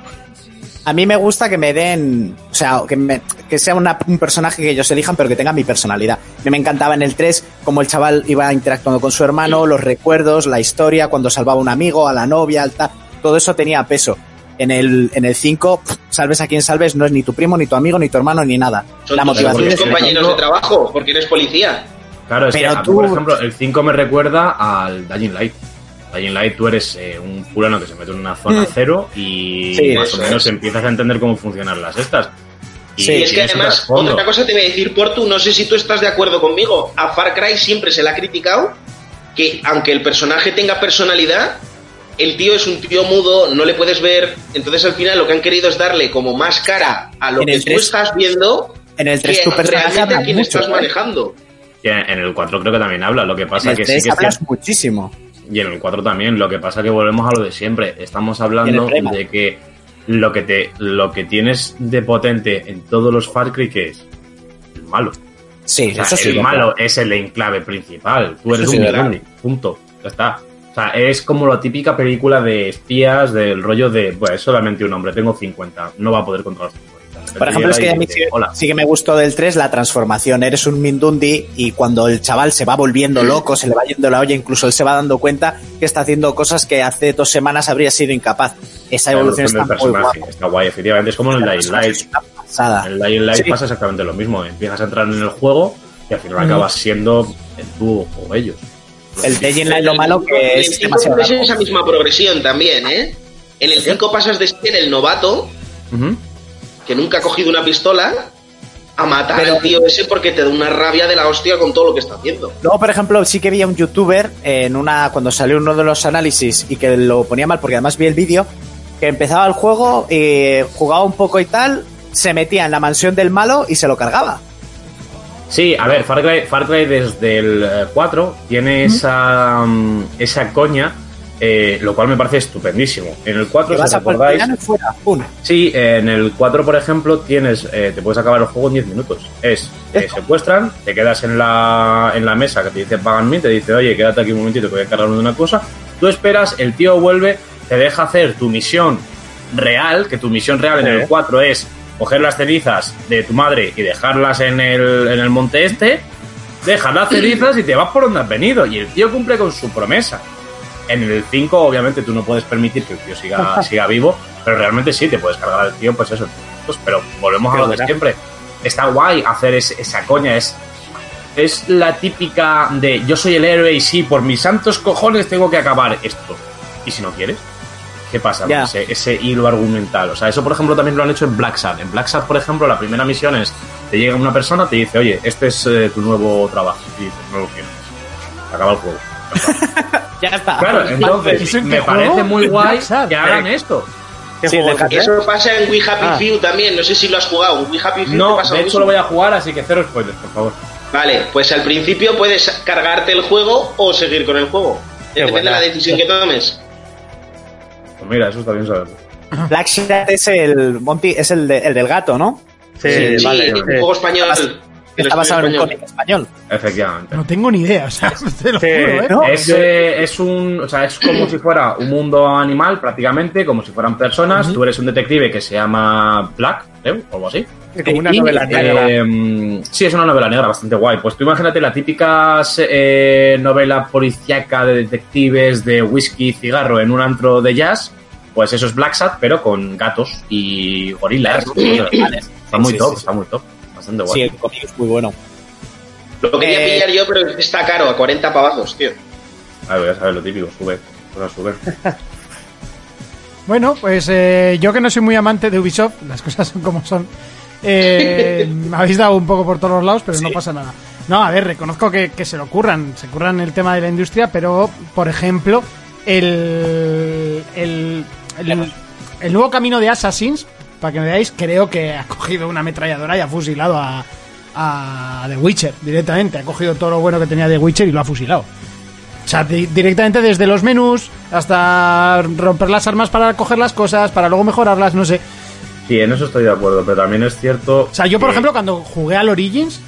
A mí me gusta que me den. O sea, que, me- que sea una- un personaje que ellos elijan, pero que tenga mi personalidad. A mí me encantaba en el 3 como el chaval iba interactuando con su hermano, los recuerdos, la historia, cuando salvaba a un amigo, a la novia, al tal. Todo eso tenía peso. En el, en el 5, pff, salves a quien salves, no es ni tu primo, ni tu amigo, ni tu hermano, ni nada. Son la motivación tus es compañeros de trabajo, porque eres policía. Claro, es Pero que, a mí, tú- por ejemplo, el 5 me recuerda al Dying Light. Dying Light, tú eres eh, un fulano que se mete en una zona Mm. cero y Sí, más o menos es. empiezas a entender cómo funcionan las estas. Y Sí, Y es que además, otra cosa te voy a decir, Portu, no sé si tú estás de acuerdo conmigo. A Far Cry siempre se le ha criticado que, aunque el personaje tenga personalidad, el tío es un tío mudo, no le puedes ver. Entonces, al final, lo que han querido es darle como más cara a lo En que tú estás viendo En el 3 que tu personaje realmente habla a quién mucho. estás ¿eh? manejando. Y en en el 4 creo que también habla. Lo que En pasa el que sí 3 que es hablas cierto- muchísimo. Y en el 4 también, lo que pasa que volvemos a lo de siempre. Estamos hablando de que lo que te lo que tienes de potente en todos los Far Cry que es el malo. Sí, O sea, eso sí. el malo es el enclave principal. Tú eres Eso sí, un ¿verdad? Mirundi, punto. Ya está. O sea, es como la típica película de espías del rollo de, bueno, es solamente un hombre, tengo 50, no va a poder controlar 50. Por ejemplo, es que a mí sí, sí que me gustó del 3 la transformación. Eres un Mindundi y cuando el chaval se va volviendo loco, se le va yendo la olla, incluso él se va dando cuenta que está haciendo cosas que hace dos semanas habría sido incapaz. Esa evolución está muy guapa. está guay, efectivamente. Es como en el Dying Light. En el Dying Light Sí. pasa exactamente lo mismo. Empiezas a entrar en el juego y al final acabas siendo tú o ellos. El Dying Light lo malo que es 5 demasiado largo. esa misma progresión también, ¿eh? En el 5 pasas de ser el novato, que nunca ha cogido una pistola, a matar Pero- al tío ese porque te da una rabia de la hostia con todo lo que está haciendo. Luego, por ejemplo, sí que vi a un youtuber en una cuando salió uno de los análisis y que lo ponía mal porque además vi el vídeo que empezaba el juego y jugaba un poco y tal, se metía en la mansión del malo y se lo cargaba. Sí, a ver, Far Cry, Far Cry desde el eh, 4 tiene esa, mm, esa coña, eh, lo cual me parece estupendísimo. En el 4, Que si vas a por el recordáis, piano y fuera, ¡pum! Sí, en el 4, por ejemplo, tienes, eh, te puedes acabar el juego en 10 minutos. Es, te secuestran, te quedas en la, en la mesa que te dice pagan mí, te dice, oye, quédate aquí un momentito que voy a cargarme de una cosa. Tú esperas, el tío vuelve, te deja hacer tu misión real, que tu misión real en el 4 es coger las cenizas de tu madre y dejarlas en el, en el monte este, dejas las cenizas y te vas por donde has venido. Y el tío cumple con su promesa. En el 5, obviamente, tú no puedes permitir que el tío siga, siga vivo, pero realmente sí, te puedes cargar al tío, pues eso. Pues, pero volvemos a lo de siempre. Está guay hacer es- esa coña, es, es la típica de yo soy el héroe y sí, por mis santos cojones tengo que acabar esto. ¿Y si no quieres? ¿Qué pasa? Ese, ese hilo argumental. O sea, eso por ejemplo también lo han hecho en Black Sad. En Black Sad, por ejemplo, la primera misión es, te llega una persona, te dice, oye, este es eh, tu nuevo trabajo. Y dices, no lo quiero. Acaba el juego. Ya está. Claro, entonces ¿Eso en qué me juego? parece muy ¿En guay que hagan esto. ¿Qué Sí? Eso pasa en We Happy Ah. Few también, no sé si lo has jugado. We Happy Few No, pasa de lo hecho lo voy a jugar, así que cero spoilers, por favor. Vale, pues al principio puedes cargarte el juego o seguir con el juego. Depende de la decisión que tomes. Pues mira, eso está bien saberlo. Black Shad es el Monty, es el, de- el del gato, ¿no? Sí, Sí, vale. es un sí. juego español. Está basado en un cómic español. Efectivamente. No tengo ni idea, o sea, te lo Sí, juro, ¿eh? ¿no? Es, eh, es un, o sea, es como si fuera un mundo animal prácticamente, como si fueran personas. Tú eres un detective que se llama Black, creo, o algo así. Sí, como una Y, novela negra. Eh, sí, es una novela negra bastante guay. Pues tú imagínate la típica eh, novela policíaca de detectives de whisky y cigarro en un antro de jazz. Pues eso es Black Sat, pero con gatos y gorilas. está muy Sí, top, sí, sí. está muy top. Bastante Sí, guay. el cómic es muy bueno. Lo quería Eh, pillar yo, pero está caro, a 40 pavazos, tío. A ver, ya sabes lo típico, sube. Cosas sube. Bueno, pues eh, yo que no soy muy amante de Ubisoft, las cosas son como son. Eh, me habéis dado un poco por todos los lados, pero no pasa nada. No, a ver, reconozco que, que se lo curran, se curran el tema de la industria, pero, por ejemplo, el, el, el, el nuevo camino de Assassins, para que me veáis, creo que ha cogido una ametralladora y ha fusilado a, a The Witcher directamente. Ha cogido todo lo bueno que tenía The Witcher y lo ha fusilado. O sea, di- directamente desde los menús hasta romper las armas para coger las cosas, para luego mejorarlas, no sé. Sí, en eso estoy de acuerdo, pero también es cierto. O sea, yo, por que- ejemplo, cuando jugué al Origins,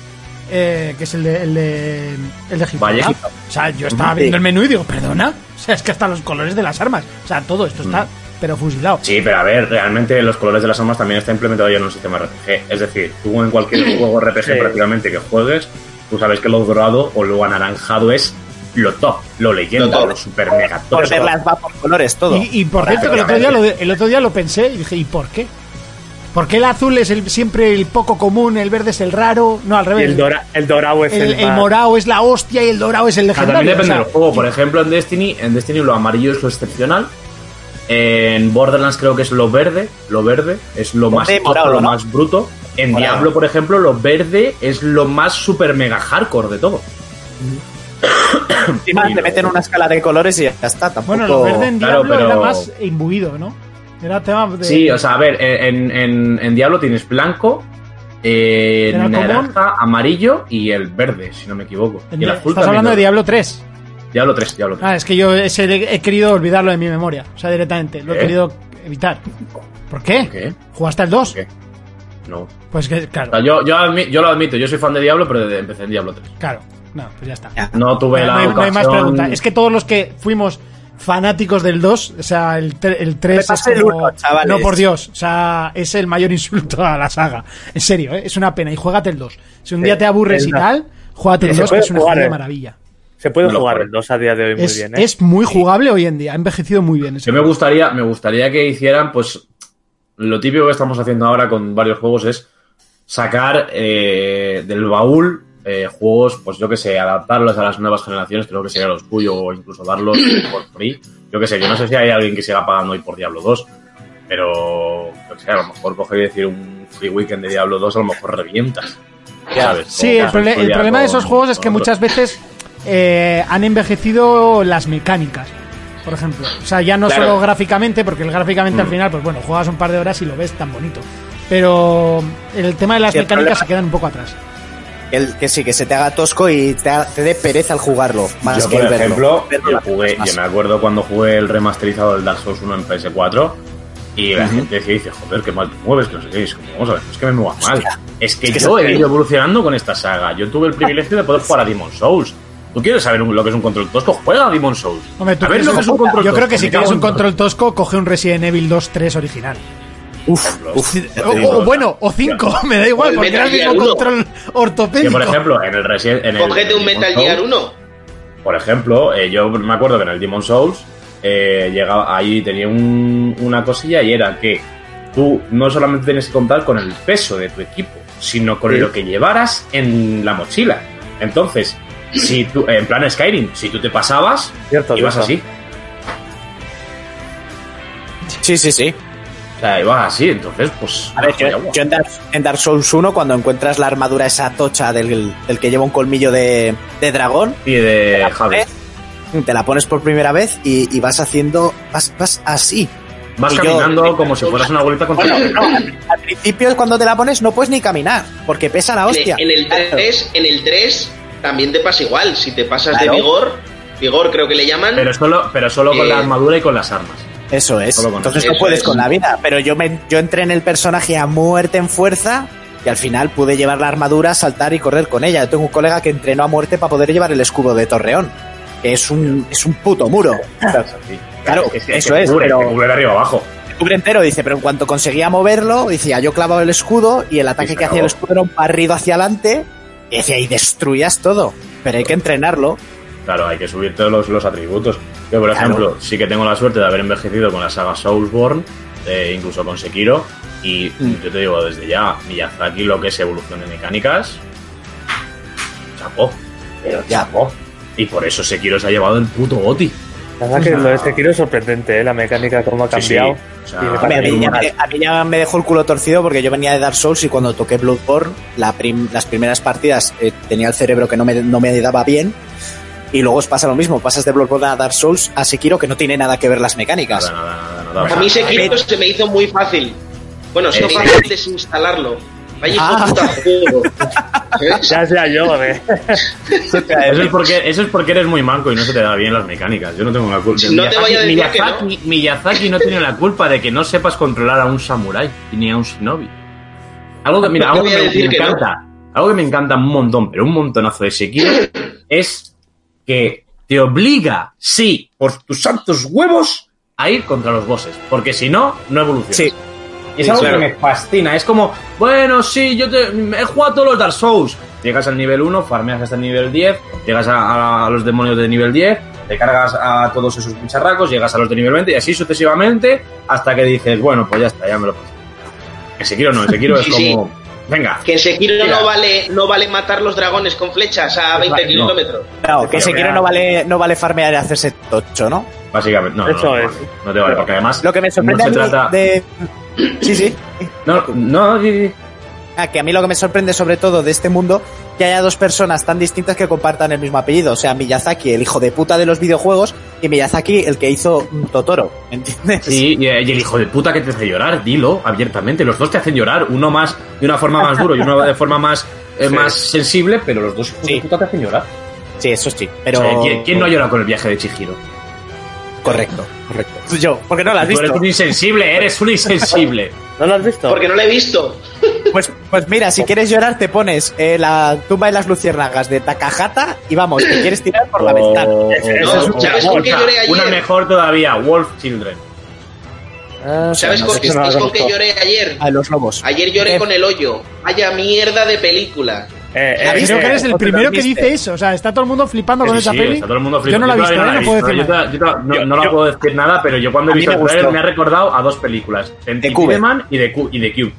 eh, que es el de, el de, el de Valle. o sea, yo estaba viendo el menú y digo, perdona, o sea, es que hasta los colores de las armas, o sea, todo esto está, pero fusilado. Sí, pero a ver, realmente los colores de las armas también está implementado ya en un sistema RPG. Es decir, tú en cualquier juego RPG Sí. prácticamente que juegues, tú sabes que lo dorado o lo anaranjado es lo top, lo leyenda, Lo top. lo, super mega top. Por verlas va por colores todo. Y, y por cierto, que el otro, día lo, de- el otro día lo pensé y dije, ¿y por qué? ¿Por qué el azul es el, siempre el poco común, el verde es el raro? No, al Y revés. el, dora- el dorado es el, el, morado es la hostia y el dorado es el legendario. también depende o sea, del juego. Por ejemplo, en Destiny, en Destiny lo amarillo es lo excepcional. En Borderlands creo que es lo verde. Lo verde es lo más morado, lo ¿no? más bruto. En Morado. Diablo, por ejemplo, lo verde es lo más super mega hardcore de todo. Encima y le meten una escala de colores y ya está. Tampoco... Bueno, lo verde en Claro, Diablo pero- era más imbuido, ¿no? Era tema de... Sí, o sea, a ver, en, en, en Diablo tienes blanco, eh, naranja, amarillo y el verde, si no me equivoco. en- Y el azul Estás hablando de lo- Diablo 3. Diablo 3, Diablo 3. Ah, es que yo ese he, querido olvidarlo de mi memoria. O sea, directamente. Lo he ¿Qué? querido evitar. ¿Por qué? ¿Qué? ¿Jugaste al 2? ¿Qué? No. Pues que, O claro, sea, yo, yo, admi- yo lo admito, yo soy fan de Diablo, pero de- empecé en Diablo 3. claro. No, pues ya está. No tuve no, la hay, no hay más ocasión- preguntas. Es que todos los que fuimos fanáticos del 2. O sea, el, el 3 es el como... uno, no, por Dios. O sea, es el mayor insulto a la saga. En serio, ¿eh? es una pena. Y juégate el 2. Si un día te aburres y tal, juégate el Se 2, que es una jugar, ¿eh? maravilla. Se puede No jugar el 2 a día de hoy muy Es, bien, ¿eh? es muy jugable hoy en día. Ha envejecido muy bien. ese Yo me gustaría, me gustaría que hicieran, pues, lo típico que estamos haciendo ahora con varios juegos es sacar eh, del baúl eh, juegos, pues yo que sé, adaptarlos a las nuevas generaciones, creo que sería lo suyo, o incluso darlos por free. Yo que sé, yo no sé si hay alguien que siga pagando hoy por Diablo 2, pero yo que sé, a lo mejor coger y decir un free weekend de Diablo 2, a lo mejor revientas. ¿sabes? Sí, el, problema de esos juegos es que muchas veces eh, han envejecido las mecánicas, por ejemplo. O sea, ya no Claro. solo gráficamente, porque el gráficamente al final, pues bueno, juegas un par de horas y lo ves tan bonito. Pero el tema de las Sí, mecánicas problema- se quedan un poco atrás. El, que sí, que se te haga tosco y te, dé pereza al jugarlo. Más Yo, que por ejemplo, Verlo yo, jugué, yo me acuerdo cuando jugué el remasterizado del Dark Souls 1 en PS4 y la gente decía, dice, joder, qué mal te mueves, que no sé qué. Es como, vamos a ver, es que me mueva mal. Es que es que yo he ido evolucionando con esta saga. Yo tuve el privilegio de poder jugar a Demon Souls. ¿Tú quieres saber un- lo que es un control tosco? Juega a Demon Souls. Hombre, tú a ver lo que es un control yo creo que si quieres un control tosco, coge un Resident Evil 2 3 original. Uf, uf. O, digo. o bueno, o 5, me da igual, porque era el mismo Gear control Que, ortopédico. por ejemplo, en el Resident en un Metal Gear Souls, 1. Por ejemplo, eh, yo me acuerdo que en el Demon Souls eh, llegaba ahí tenía un- una cosilla y era que tú no solamente tienes que contar con el peso de tu equipo, sino con Sí. lo que llevaras en la mochila. Entonces, si tú, en plan Skyrim, si tú te pasabas, Cierto, ibas cierto. así. Sí, sí, sí. O sea, ibas así, entonces, pues. A ver, yo, en, Dark, en Dark Souls 1, cuando encuentras la armadura esa tocha del, del que lleva un colmillo de, de dragón, Y de Jade. te la pones por primera vez y, y vas haciendo. Vas, vas así. Vas y yo- caminando como si fueras una bolita con Bueno, no, al, principio, cuando te la pones, no puedes ni caminar, porque pesa la En hostia. el- En el 3, en el 3 también te pasa igual. Si te pasas Claro. de vigor, vigor creo que le llaman. Pero solo, pero solo con Eh, la armadura y con las armas. Eso es. Entonces no puedes con la vida. Pero yo, me, yo entré en el personaje a muerte en fuerza y al final pude llevar la armadura, saltar y correr con ella. Yo tengo un colega que entrenó a muerte para poder llevar el escudo de Torreón. Que es un, es un puto muro. Claro, Es que- eso que es, pero- cubre de arriba abajo. Cubre entero, dice, pero en cuanto conseguía moverlo, decía, yo clavaba el escudo y el ataque que hacía el escudo era un barrido hacia adelante y decía, y destruías todo. Pero hay que entrenarlo. Claro, hay que subir todos los, los atributos. Yo, por Claro. ejemplo, sí que tengo la suerte de haber envejecido con la saga Soulsborne, eh, incluso con Sekiro, y Mm. yo te digo, desde ya, Miyazaki lo que es evolución de mecánicas, chapó, pero chapó. Y por eso Sekiro se ha llevado el puto Goti. La verdad que lo de Sekiro es sorprendente, ¿eh? La mecánica, cómo ha Sí, sí. cambiado. O sea, Y me A mí, parece a mí muy ya, mal. me, a mí ya me dejó el culo torcido porque yo venía de Dark Souls y cuando toqué Bloodborne, la prim- las primeras partidas eh, tenía el cerebro que no me, no me daba bien. Y luego os pasa lo mismo, pasas de Bloodborne a Dark Souls a Sekiro que no tiene nada que ver las mecánicas. Nada, nada, nada, nada. A mí Sekiro se me hizo muy fácil. Bueno, se me hizo fácil desinstalarlo. Vaya Ah. puta. Ya sea yo, ¿eh? Eso es, porque, eso es porque eres muy manco y no se te da bien las mecánicas. Yo no tengo la culpa. No te voy a decir que no. Miyazaki, Miyazaki no tiene la culpa de que no sepas controlar a un samurái ni a un shinobi. Algo que, mira, No algo que me, decir me que no. encanta, algo que me encanta un montón, pero un montonazo de Sekiro, es que te obliga, sí, por tus santos huevos, a ir contra los bosses. Porque si no, no evolucionas. Sí. Y es Sí, algo claro. que me fascina. Es como, bueno, sí, yo te, he jugado todos los Dark Souls. Llegas al nivel 1, farmeas hasta el nivel 10, llegas a, a- a los demonios de nivel 10, te cargas a todos esos bicharracos, llegas a los de nivel 20 y así sucesivamente hasta que dices, bueno, pues ya está, ya me lo paso. Sekiro no, Sekiro es como, venga, Que en Sekiro Mira. no vale, no vale matar los dragones con flechas a 20 No. kilómetros. No, que Pero Sekiro no vale, no vale farmear y hacerse tocho, ¿no? básicamente, no, Eso no, es. no, te vale, porque además Lo que me sorprende no se a mí trata... de... Sí, sí. No, no, sí, sí. Ah, que a mí lo que me sorprende sobre todo de este mundo que haya dos personas tan distintas que compartan el mismo apellido. O sea, Miyazaki, el hijo de puta de los videojuegos, y Miyazaki, el que hizo Totoro. ¿Me entiendes? Sí, y, el hijo de puta que te hace llorar, dilo abiertamente. Los dos te hacen llorar, uno más de una forma más duro y uno de forma más, eh, Sí. más sensible, pero los dos hijos Sí. de puta te hacen llorar. Sí, eso sí. Pero. O sea, ¿quién, quién no llora con el viaje de Chihiro? Correcto, correcto. Yo, ¿por qué no la has Tú eres visto? un insensible, eres un insensible. ¿No lo has visto? Porque no la he visto. Pues, pues mira, si quieres llorar, te pones eh, la tumba de las luciérnagas de Takahata y vamos, te quieres tirar por la O- ventana. No, o- ¿sabes con qué lloré ayer? Una mejor todavía, Wolf Children. Ah, ¿Sabes no con, sé si no la ¿sabes con qué lloré ayer? A los lobos. Ayer lloré Eh, con el hoyo. Vaya mierda de película. Eh, eh, ¿La? Creo que eres el ¿O te primero que dice eso. O sea, está todo el mundo flipando con Sí, esa sí, peli. está todo el mundo Yo no la he visto, todavía ¿eh? no puedo decir nada. yo no, Yo- no la yo- puedo decir nada, pero yo cuando he visto me el trailer me ha recordado a dos películas. Cube. Centipede Man y de, y de Cube.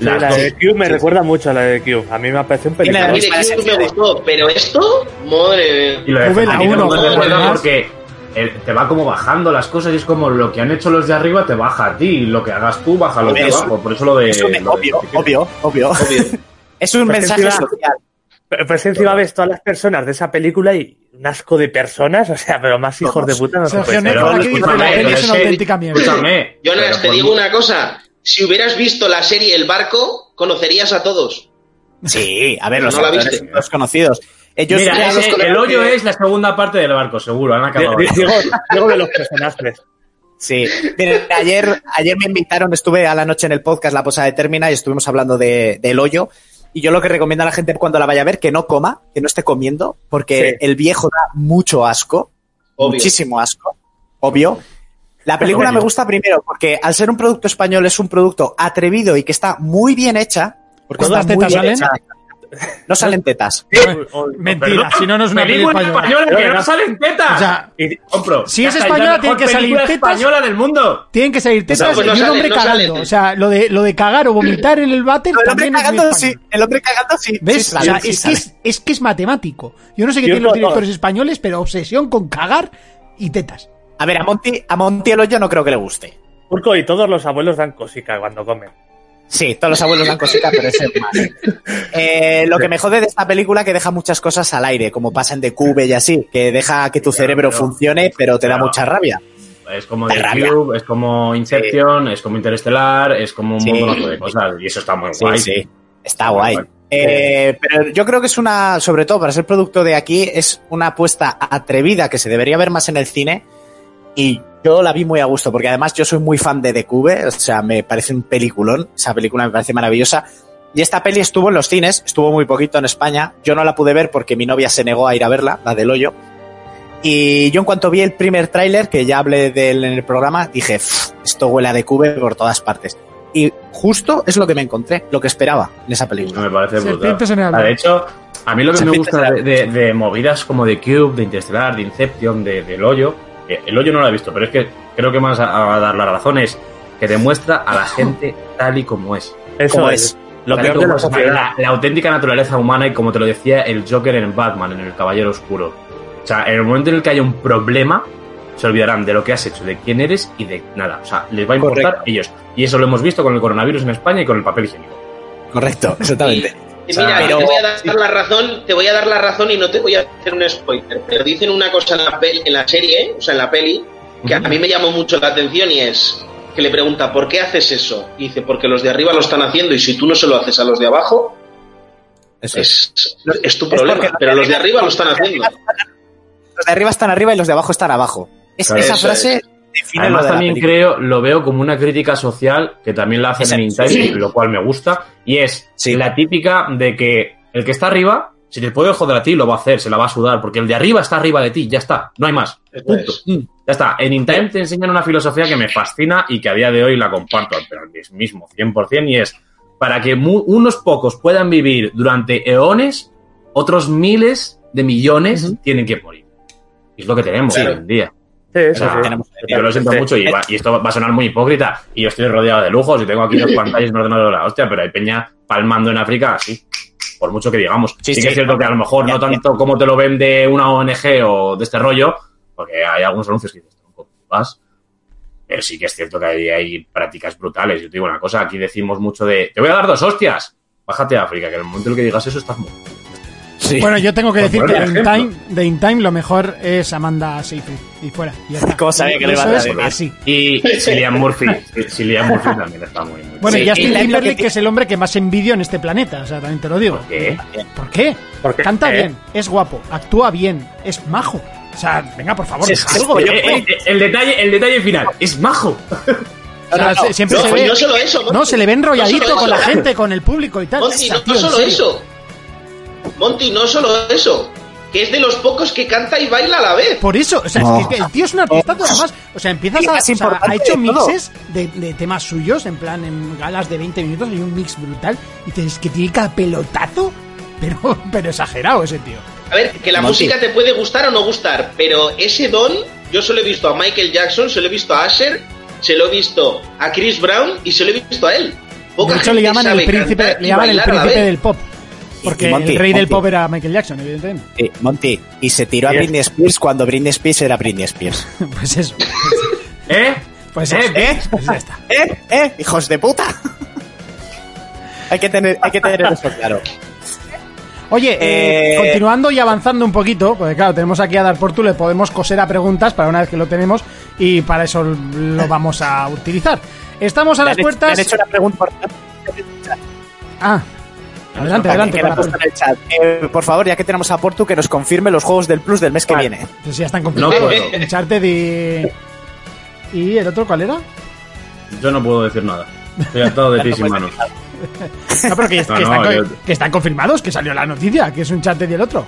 sí, la dos. de Cube me recuerda mucho a la de Cube. A mí me parece un Tiene A película. mí de Cube me gustó, pero esto, madre Y lo de Cube la me recuerda porque eh, te va como bajando las cosas y es como lo que han hecho los de arriba te baja a ti. y Lo que hagas tú baja a los de abajo. Por eso lo de. Un, lo de obvio, obvio, obvio, Es un Pues mensaje encima- social. Pero pues encima ves todas las personas de esa película y un asco de personas, o sea, pero más hijos de puta no se Sergio puede ser. Negro, Pero aquí dice escúchame, la peli pero es una que- auténtica mierda. Escúchame. Jonas, te digo una cosa. Si hubieras visto la serie El Barco, conocerías a todos. Sí, a ver, los No la actores viste. son todos conocidos. Ellos Mira, ese- los el hoyo que- es la segunda parte del barco, seguro. Han acabado. Di- di- Digo, digo de los personajes. Sí. Miren, ayer, ayer me invitaron, estuve a la noche en el podcast La Posada de Termina y estuvimos hablando de, del hoyo. Y yo lo que recomiendo a la gente cuando la vaya a ver, que no coma, que no esté comiendo, porque Sí. el viejo da mucho asco, Obvio. muchísimo asco, obvio. La película me gusta primero porque al ser un producto español es un producto atrevido y que está muy bien hecha. Porque ¿Todas está muy tetas bien salen? hecha. No salen tetas. Mentira, si no, no es una película española. española que no salen tetas. O sea, y compro. si es española, es la tiene que salir tetas. española del mundo. Tienen que salir tetas No, pues no y un hombre no cagando. O sea, lo de, lo de cagar o vomitar en el váter El hombre también es muy cagando sí, español. el hombre cagando sí. ¿Ves? sí o sea, sí es, que es, es que es matemático. Yo no sé qué Yo tienen los no- directores españoles, pero obsesión con cagar y tetas. A ver, a Monty, a Monty el hoyo no creo que le guste. Urco y todos los abuelos dan cosica cuando comen. Sí, todos los abuelos dan cosita, pero es más. Eh, lo que me jode de esta película que deja muchas cosas al aire, como pasa en The Cube y así, que deja que tu cerebro pero- funcione, pero te da pero- mucha rabia. Es como De The. Cube, es como Inception, es como Interestelar, es como un Sí. montón de cosas. Y eso está muy Sí, guay. sí, está guay. Eh, pero yo creo que es una, sobre todo para ser producto de aquí, es una apuesta atrevida que se debería ver más en el cine. Y yo la vi muy a gusto, porque además yo soy muy fan de The Cube, o sea, me parece un peliculón, esa película me parece maravillosa. Y esta peli estuvo en los cines, estuvo muy poquito en España. Yo no la pude ver porque mi novia se negó a ir a verla, la del hoyo. Y yo en cuanto vi el primer tráiler, que ya hablé de él en el programa, dije, "Pff, esto huele a The Cube por todas partes. Y justo es lo que me encontré, lo que esperaba en esa película. Me parece brutal. De hecho, a mí lo que me gusta de, de- de movidas como de Cube, de Interstellar, de Inception, de, del hoyo, el hoyo no lo he visto, pero es que creo que más a, a dar la razón es que demuestra a la gente tal y como es. Eso Como es. es. Lo peor de la sociedad. la, la auténtica naturaleza humana y como te lo decía el Joker en Batman, en el Caballero Oscuro. O sea, en el momento en el que haya un problema, se olvidarán de lo que has hecho, de quién eres y de nada. O sea, les va a importar Correcto. ellos. Y eso lo hemos visto con el coronavirus en España y con el papel higiénico. Correcto, exactamente. Y mira, pero- te voy a dar la razón, te voy a dar la razón y no te voy a hacer un spoiler, pero dicen una cosa en la, peli, en la serie, o sea, en la peli, que a mí me llamó mucho la atención y es que le pregunta, ¿por qué haces eso? Y dice, porque los de arriba lo están haciendo y si tú no se lo haces a los de abajo, Eso es. es, es tu Es problema, porque pero los de arriba lo están haciendo. Los de arriba están arriba y los de abajo están abajo. Es- Claro, esa frase es. Define Además también película. creo, lo veo como una crítica social que también la hacen en. InTime, lo cual me gusta, y es Sí. la típica de que el que está arriba, si te puede joder a ti, lo va a hacer, se la va a sudar, porque el de arriba está arriba de ti, ya está, no hay más. Punto. Mm, Ya está. En InTime te enseñan una filosofía que me fascina y que a día de hoy la comparto, pero al mismo 100%, y es para que mu- unos pocos puedan vivir durante eones, otros miles de millones tienen que morir. Y es lo que tenemos hoy en día. Sí, O eso sea, sí. tenemos- yo lo siento Sí. mucho y, va- y esto va a sonar muy hipócrita. Y yo estoy rodeado de lujos y tengo aquí dos pantallas un ordenador de la hostia, pero hay peña palmando en África así. Por mucho que digamos. Sí, Sí, sí. que es cierto que a lo mejor Ya, no tanto como te lo vende una ONG o de este rollo, porque hay algunos anuncios que dices, "Tronco, vas. Pero sí que es cierto que hay, hay prácticas brutales. Yo te digo una cosa, aquí decimos mucho de, te voy a dar dos hostias. Bájate a África, que en el momento en el que digas eso estás muerto. Sí. Bueno, yo tengo que Por decir que de. In, Time, de In Time lo mejor es Amanda Seyfried. Y fuera. y está. ¿Cómo sabía que le iba a es decir? así. Y Cillian Murphy, Cillian Murphy también está muy, muy Bueno, Sí, y Justin Timberlake, que- que es el hombre que más envidio en este planeta. O sea, también te lo digo. ¿Por qué? ¿Por qué? Porque, Canta ¿eh? bien, es guapo, actúa bien, es majo. O sea, venga, por favor, sí, Oye, Eh, eh, eh, el, detalle, el detalle final es majo. O sea, se- siempre No, se pues ve. no solo eso, Monty. No, se le ve enrolladito No con la gente, con el público y tal. Monty, Esa, no, tío, no solo eso. Monty, no solo eso. Que es de los pocos que canta y baila a la vez. Por eso, o sea, No. es que el tío es un artista, además, o sea, empiezas a, o sea, ha hecho mixes de, de temas suyos, en plan, en galas de 20 minutos, hay un mix brutal, y dices que tiene cada pelotazo, pero, pero exagerado ese tío. A ver, que la Monty. música te puede gustar o no gustar, pero ese don, yo se lo he visto a Michael Jackson, se lo he visto a Asher, se lo he visto a Chris Brown y se lo he visto a él. Poca De hecho, le llaman el príncipe, le llaman el príncipe del pop. Porque Monty, el rey del pop era Michael Jackson, evidentemente. Sí, Monty, y se tiró a. Britney Spears cuando Britney Spears era Britney Spears. Pues eso. ¿Eh? Pues ¿Eh? eso. ¿Qué? Pues ya está. ¿Eh? ¿Eh? ¡Hijos de puta! hay, que tener, hay que tener eso claro. Oye, eh, Eh, continuando y avanzando un poquito, porque claro, tenemos aquí a dar por tú, le podemos coser a preguntas para una vez que lo tenemos y para eso lo vamos a utilizar. Estamos a las han hecho- puertas. Me han hecho una pregunta Ah, adelante, adelante. puesto en el chat. Eh, por favor, ya que tenemos a Portu, que nos confirme los juegos del Plus del mes que Vale. viene. Pues ya están No confirmados. puedo. Uncharted y... ¿Y el otro cuál era? Yo no puedo decir nada. Estoy atado de pies y manos. No, pero que, que No, no, están, yo- que están confirmados, que salió la noticia, que es Uncharted y el otro.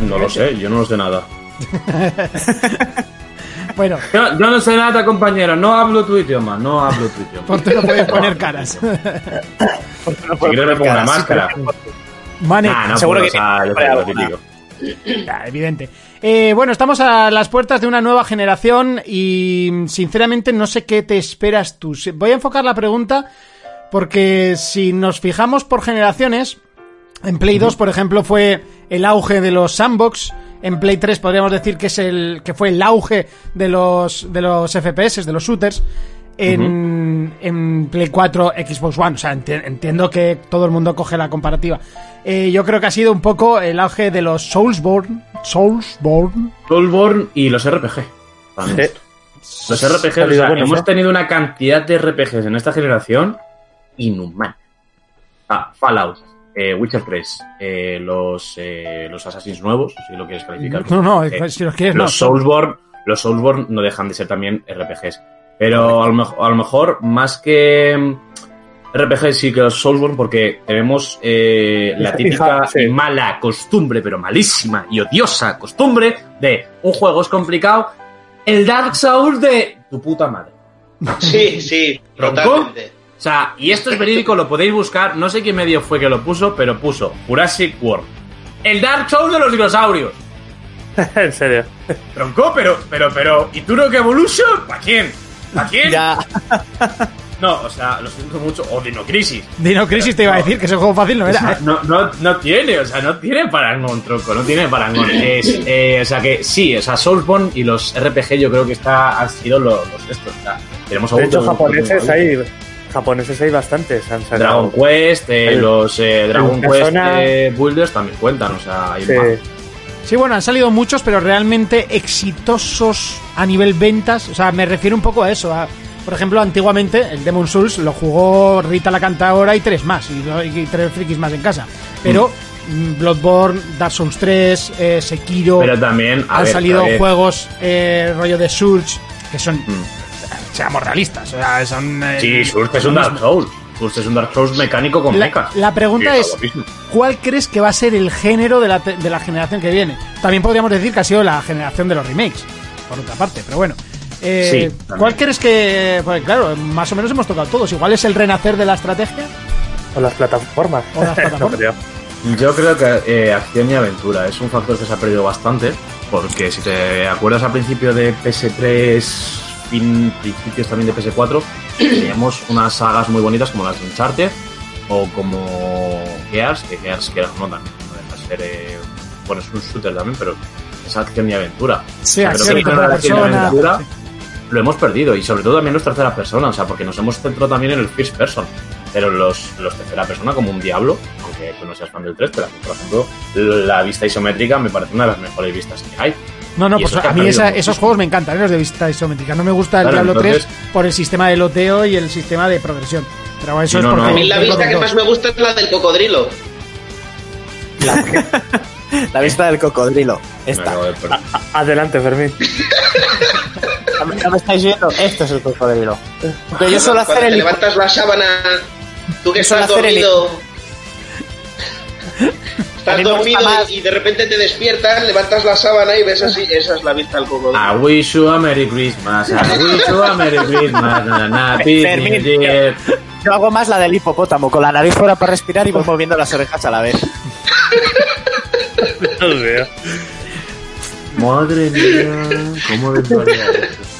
No lo sé, yo no lo sé nada. Bueno, Yo, yo no sé nada, compañero. No hablo tu idioma. No hablo tu idioma. por no puedes poner caras. Si quieres me pongo una máscara. Mane, Ah, no seguro puedo, que o sea, lo típico. Ya, evidente. Eh, bueno, estamos a las puertas de una nueva generación y mm, sinceramente no sé qué te esperas tú. Voy a enfocar la pregunta porque si nos fijamos por generaciones, en Play 2, por ejemplo, fue el auge de los sandbox. En Play 3 podríamos decir que es el que fue el auge de los de los FPS, de los shooters. En, en Play 4, Xbox One. O sea, enti- entiendo que todo el mundo coge la comparativa. Eh, yo creo que ha sido un poco el auge de los Soulsborne. Soulsborne. Soulborn y los RPG. También. Los RPGs, o sea, hemos tenido una cantidad de RPGs en esta generación inhumana. Ah, Fallout, eh, Witcher 3, eh, los, eh, los Assassins nuevos, si lo quieres calificar. No, no, Eh, si los quieres, los no. Soulsborne, los Soulsborne no dejan de ser también RPGs. Pero a lo, mejor, a lo mejor, más que mm, RPGs, sí que los Soulsborne, porque tenemos eh, la típica sí. y mala costumbre, pero malísima y odiosa costumbre de un juego es complicado, el Dark Souls de tu puta madre. Sí, sí, ¿Tronco? totalmente. O sea, y esto es verídico, lo podéis buscar. No sé qué medio fue que lo puso, pero puso Jurassic World. El Dark Souls de los dinosaurios. en serio. Tronco, pero, pero, pero. ¿Y Turok Evolution? ¿Para quién? ¿Para quién? Ya, No, o sea, lo siento mucho. O Dino Crisis. Dino Crisis te iba a decir que ese juego fácil no O era. sea, ¿eh? no, no, no tiene, o sea, no tiene parangón, tronco, no tiene parangón. Es, eh, o sea que sí, o sea, Soulsborne y los RPG yo creo que está, han sido los, los estos. o sea, tenemos De hecho, japoneses hay. Japoneses hay bastantes. Han sacado. Dragon Quest, eh, El- los eh, Dragon Quest eh, Builders también cuentan, o sea, hay Sí. más. Sí, bueno, han salido muchos, pero realmente exitosos a nivel ventas. O sea, me refiero un poco a eso. a- por ejemplo, antiguamente el Demon Souls lo jugó Rita la Cantadora y tres más, y, tres frikis más en casa. Pero mm, Bloodborne, Dark Souls 3, eh, Sekiro, Pero también, han ver, salido juegos eh, rollo de Surge, que son, Mm. Seamos realistas, o sea, son... eh, Sí, Surge es un Dark. Souls. Surge es un Dark Souls mecánico con La, mechas. la pregunta Sí, es. ¿cuál crees que va a ser el género de la, de la generación que viene? También podríamos decir que ha sido la generación de los remakes, por otra parte, pero bueno. Eh, Sí. ¿Cuál crees que...? Pues claro, más o menos hemos tocado todos. Igual es el renacer de la estrategia. O las plataformas. O las plataformas. No creo. Yo creo que eh, acción y aventura es un factor que se ha perdido bastante, porque si te acuerdas al principio de PS3, fin, principios también de PS4, teníamos unas sagas muy bonitas como las de Uncharted o como Gears, que Gears, que no también, no deja de ser, eh, bueno, es un shooter también, pero es acción y aventura. Sí, O sea, creo acción que género de acción y aventura lo hemos perdido y sobre todo también los tercera persona, o sea, porque nos hemos centrado también en el first person, pero los, los tercera persona como un diablo, aunque tú no seas fan del 3, pero por ejemplo, la vista isométrica me parece una de las mejores vistas que hay. No, no, pues a mí esa- esos juegos me encantan, ¿eh? los de vista isométrica. No me gusta el Claro, Diablo entonces- 3 por el sistema de loteo y el sistema de progresión. Pero eso es porque... no. A mí la vista que más me gusta es la del cocodrilo. La vista del cocodrilo. Esta. Adelante, Fermín. No me- no me estáis viendo. Este es el cocodrilo. Pero yo suelo hacer Cuando te el. levantas la sábana, tú que estás hacer el- dormido. A Estás dormido más- y, de repente te despiertas, levantas la sábana y ves así, esa es la vista del cocodrilo. I wish you a Merry Christmas. I wish you a Merry Christmas. Year. Yo hago más la del hipopótamo, con la nariz fuera para respirar y voy moviendo las orejas a la vez. Madre mía, cómo desvariar.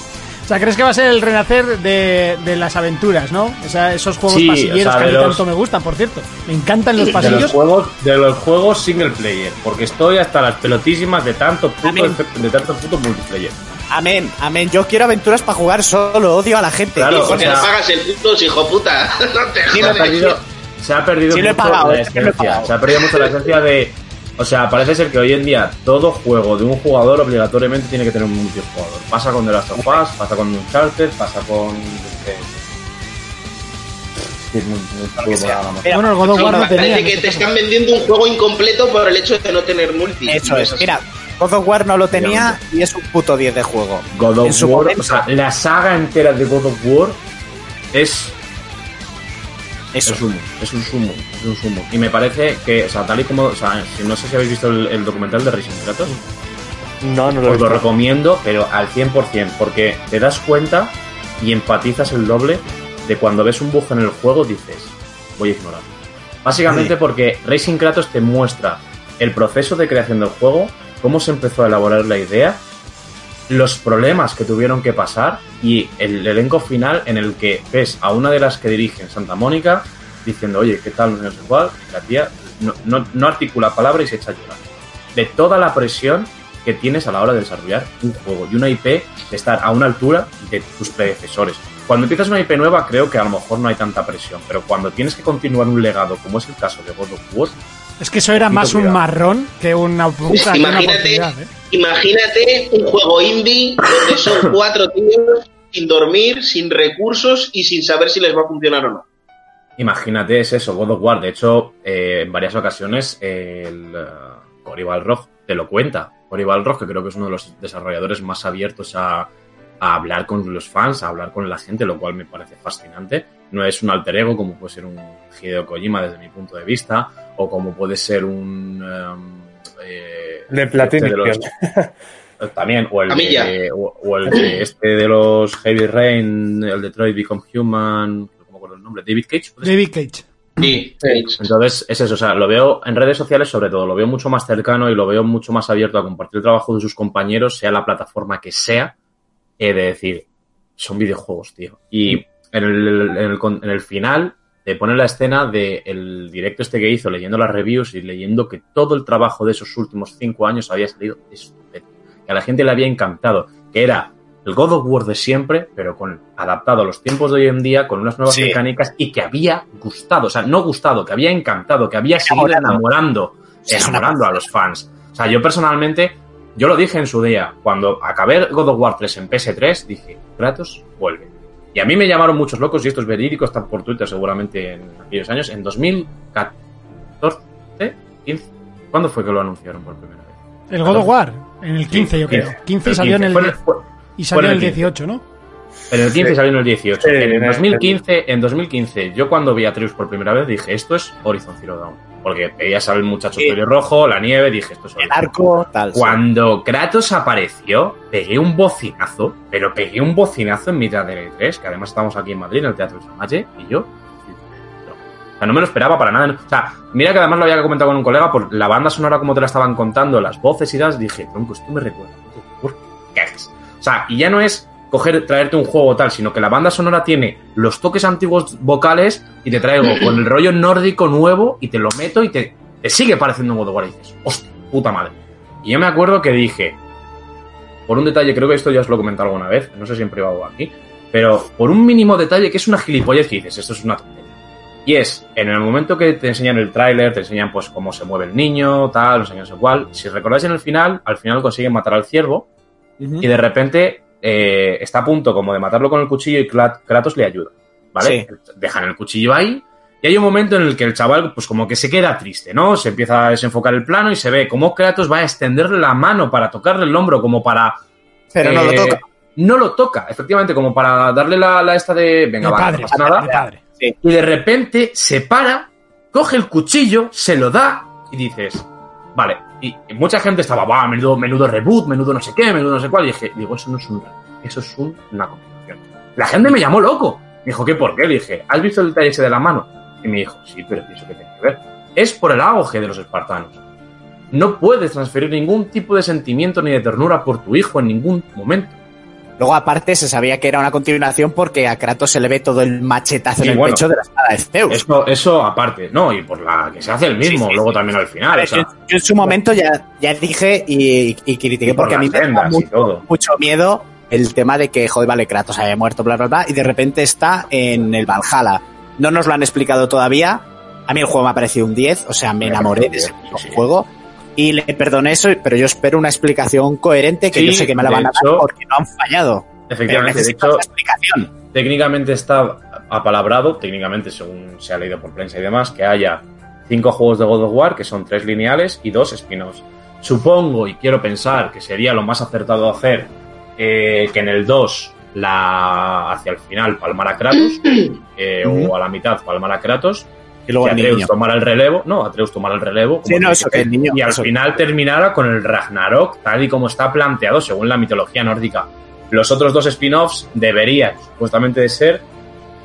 O sea, ¿crees que va a ser el renacer de, de las aventuras, no? O sea, esos juegos Sí, pasilleros o sea, que a mí de los- tanto me gustan, por cierto. Me encantan los De los, pasillos. juegos, de los juegos single player, porque estoy hasta las pelotísimas de tanto puto, Amén. de tanto puto multiplayer. Amén, amén. Yo quiero aventuras para jugar solo, odio a la gente. Claro, Y- o Porque sea- no pagas el puto, hijo puta. No te Sí, Se ha perdido, se ha perdido Sí, lo he mucho pagado, la he esencia. Se ha perdido mucho la esencia de. O sea, parece ser que hoy en día todo juego de un jugador obligatoriamente tiene que tener un multijugador. Pasa con The Last of Us, pasa con Uncharted, pasa con. sí, muy- muy poco sea. programa. Mira, Bueno, el God of War no tenía. que te están vendiendo un juego incompleto por el hecho de no tener multi. Eso es. Mira, God of War no lo tenía y es un puto 10 de juego. God of War, momento. o sea, la saga entera de God of War es Eso. Es un, es un sumo, es un sumo. Y me parece que, o sea, tal y como, o sea, no sé si habéis visto el, el documental de Racing Kratos, No, no lo he os lo visto. recomiendo, pero al 100%, porque te das cuenta y empatizas el doble de cuando ves un bug en el juego, dices, voy a ignorar. Básicamente Sí. porque Racing Kratos te muestra el proceso de creación del juego, cómo se empezó a elaborar la idea, los problemas que tuvieron que pasar y el elenco final en el que ves a una de las que dirigen Santa Mónica diciendo, oye, ¿qué tal? No sé cuál. La tía no, no- articula palabra y se echa a llorar. De toda la presión que tienes a la hora de desarrollar un juego y una IP de estar a una altura de tus predecesores. Cuando empiezas una IP nueva creo que a lo mejor no hay tanta presión, pero cuando tienes que continuar un legado como es el caso de God of War, Es que eso era más un marrón que una, que una Imagínate, ¿eh? imagínate un juego indie donde son cuatro tíos sin dormir, sin recursos y sin saber si les va a funcionar o no. Imagínate, es eso, God of War. De hecho, eh, en varias ocasiones el eh, Cory Balrog te lo cuenta. Cory Balrog, que creo que es uno de los desarrolladores más abiertos a, a hablar con los fans, a hablar con la gente, lo cual me parece fascinante. No es un alter ego como puede ser un Hideo Kojima desde mi punto de vista, o como puede ser un... em, eh, De Platinum. este de los- también, o el, de, o, o el de este de los Heavy Rain, el Detroit Become Human, no me acuerdo el nombre, David Cage. David Cage. Sí, Entonces, es eso, o sea, lo veo en redes sociales sobre todo, lo veo mucho más cercano y lo veo mucho más abierto a compartir el trabajo de sus compañeros, sea la plataforma que sea, eh, de decir, son videojuegos, tío. Y en el, en el, con- en el final te pone la escena del directo este que hizo, leyendo las reviews y leyendo que todo el trabajo de esos últimos cinco años había salido estupendo. Que a la gente le había encantado, que era el God of War de siempre, pero con adaptado a los tiempos de hoy en día, con unas nuevas Sí. mecánicas y que había gustado, o sea, no gustado, que había encantado, que había seguido Enamorando. enamorando a los fans. O sea, yo personalmente, yo lo dije en su día, cuando acabé God of War 3 en PS3, dije, Kratos vuelve. Y a mí me llamaron muchos locos, y esto es verídico, está por Twitter seguramente en aquellos años, en 2014, 15, ¿cuándo fue que lo anunciaron por primera vez? El God of War, en el 15 yo creo. 15. 15 y El salió en 15. el Fue 10 fue- y salió en el el 15. 18, ¿no? En el 15 salió en el 18. Sí, en el el- 2015, en 2015, yo cuando vi a Atreus por primera vez dije, esto es Horizon Zero Dawn. Porque veías al muchacho Sí. pelirrojo, la nieve, dije, esto es El arco, tal. Cuando Kratos apareció, pegué un bocinazo, pero pegué un bocinazo en mitad del E3, que además estamos aquí en Madrid, en el Teatro Samache, y yo... no. O sea, no me lo esperaba para nada. O sea, mira que además lo había comentado con un colega por la banda sonora como te la estaban contando, las voces y das, dije, tronco, esto me recuerda. ¿Por qué? O sea, y ya no es coger, traerte un juego tal, sino que la banda sonora tiene los toques antiguos vocales y te traigo con el rollo nórdico nuevo y te lo meto y te, te sigue pareciendo un God of War y dices, hostia, puta madre. Y yo me acuerdo que dije, por un detalle, creo que esto ya os lo he comentado alguna vez, no sé si en privado o aquí, pero por un mínimo detalle que es una gilipollez que dices, esto es una tontería. Y es, en el momento que te enseñan el tráiler, te enseñan pues cómo se mueve el niño, tal, no sé qué, no sé cuál. Si recordáis en el final, al final consiguen matar al ciervo y de repente eh, está a punto como de matarlo con el cuchillo y Krat- Kratos le ayuda, ¿vale? Dejan el cuchillo ahí Y hay un momento en el que el chaval, pues como que se queda triste, ¿no? Se empieza a desenfocar el plano y se ve cómo Kratos va a extenderle la mano para tocarle el hombro, como para. Pero no lo eh, toca. No lo toca, efectivamente, como para darle la, la esta de. Venga, va, padre, no pasa nada. Y de repente se para, coge el cuchillo, se lo da y dices, vale. Y, mucha gente estaba, va, menudo, menudo reboot, menudo no sé qué, menudo no sé cuál. Y dije, digo, eso no es un eso es un- una continuación. La gente me llamó loco. Me dijo, ¿qué por qué? Le dije, ¿has visto el detalle ese de la mano? Y me dijo, sí, pero ¿y eso qué tiene que ver? Es por el auge de los espartanos. No puedes transferir ningún tipo de sentimiento ni de ternura por tu hijo en ningún momento. Luego, aparte, se sabía que era una continuación porque a Kratos se le ve todo el machetazo Sí, en el bueno. pecho de la espada de Zeus. Eso, eso aparte, ¿no? Y por la que se hace el mismo, Sí, sí, luego también al final. ver, o sea, yo, yo en su momento ya, ya dije y, y critiqué y por porque a mí me da mucho, miedo el tema de que, joder, vale, Kratos haya muerto, bla, bla, bla, y de repente está en el Valhalla. No nos lo han explicado todavía. A mí el juego me ha parecido un 10, o sea, me enamoré de ese un 10, puto sí, sí. juego. Y le perdoné eso, pero yo espero una explicación coherente que Sí, yo sé que me la van a dar hecho- porque no han fallado. Efectivamente, de hecho, explicación. técnicamente está apalabrado, técnicamente según se ha leído por prensa y demás, que haya cinco juegos de God of War, que son tres lineales y dos spin-offs. Supongo y quiero pensar que sería lo más acertado hacer eh, que en el 2 la hacia el final palmar a Kratos, eh, o a la mitad palmar a Kratos, Y luego que el Atreus niño. tomara el relevo, no, Atreus tomara el relevo, como Sí, no, eso que el niño- y al eso- final terminara con el Ragnarok, tal y como está planteado según la mitología nórdica. Los otros dos spin-offs deberían, supuestamente, de ser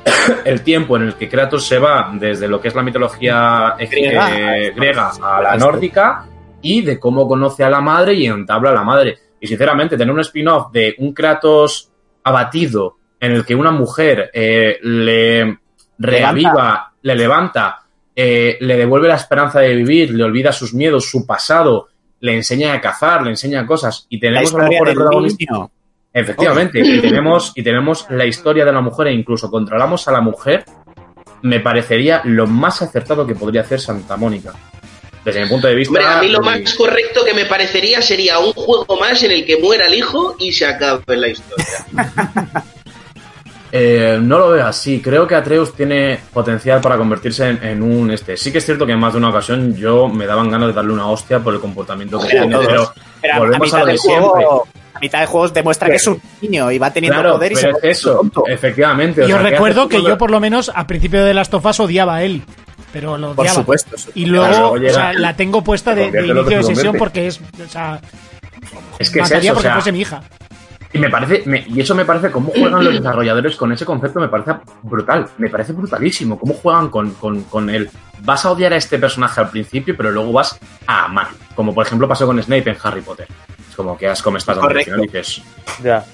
el tiempo en el que Kratos se va desde lo que es la mitología eh, Griega. eh, griega a la nórdica y de cómo conoce a la madre y entabla a la madre. Y sinceramente, tener un spin-off de un Kratos abatido en el que una mujer eh, le reaviva, le levanta, eh, le devuelve la esperanza de vivir, le olvida sus miedos, su pasado, le enseña a cazar, le enseña cosas y La tenemos a lo mejor el protagonista. niño. Efectivamente, y tenemos, y tenemos la historia de la mujer e incluso controlamos a la mujer, me parecería lo más acertado que podría hacer Santa Mónica. Desde mi punto de vista. Hombre, a mí lo eh, más correcto que me parecería sería un juego más en el que muera el hijo y se acabe la historia. eh, no lo veo así. Creo que Atreus tiene potencial para convertirse en, en un este. Sí que es cierto que en más de una ocasión yo me daban ganas de darle una hostia por el comportamiento que tiene, pero Pero a- a lo de siempre. juego, a mitad de juegos demuestra que es un niño y va teniendo Claro, poder y se pero es vuelve eso, tonto. efectivamente. o Y os sea, ¿qué recuerdo que yo, por lo menos, a principio de las tofas odiaba a él. Pero lo Por odiaba. supuesto. Y luego, Claro, o llega- sea, la tengo puesta de, Se de inicio de se sesión porque es. O sea, Es que es eso, o porque sea, fuese mi hija. Y me parece, me- y eso me parece cómo juegan los desarrolladores con ese concepto, me parece brutal, me parece brutalísimo. Cómo juegan con, con, con el. Vas a odiar a este personaje al principio, pero luego vas a amar. Como por ejemplo pasó con Snape en Harry Potter. Es como que has como estás Correcto. final dices. Ya.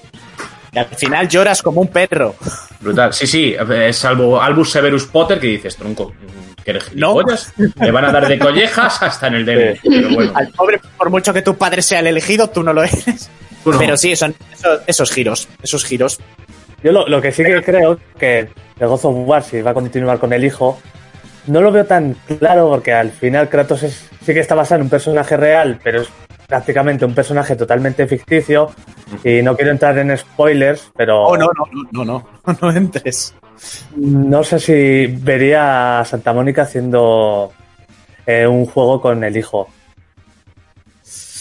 Y al final lloras como un perro. Brutal. Sí, sí, salvo Albus Severus Potter que dices, tronco, que eres No. Le van a dar de collejas hasta en el dedo. Pero bueno, Al pobre, por mucho que tu padre sea el elegido, tú no lo eres. Pero sí, son esos, esos giros. Esos giros. Yo lo, lo que sí que creo que el God of War, si va a continuar con el hijo, no lo veo tan claro porque al final Kratos es- sí que está basado en un personaje real, pero es prácticamente un personaje totalmente ficticio. Y no quiero entrar en spoilers, pero Oh, no, no, no, no, no, no entres. no sé si vería a Santa Mónica haciendo eh, un juego con el hijo.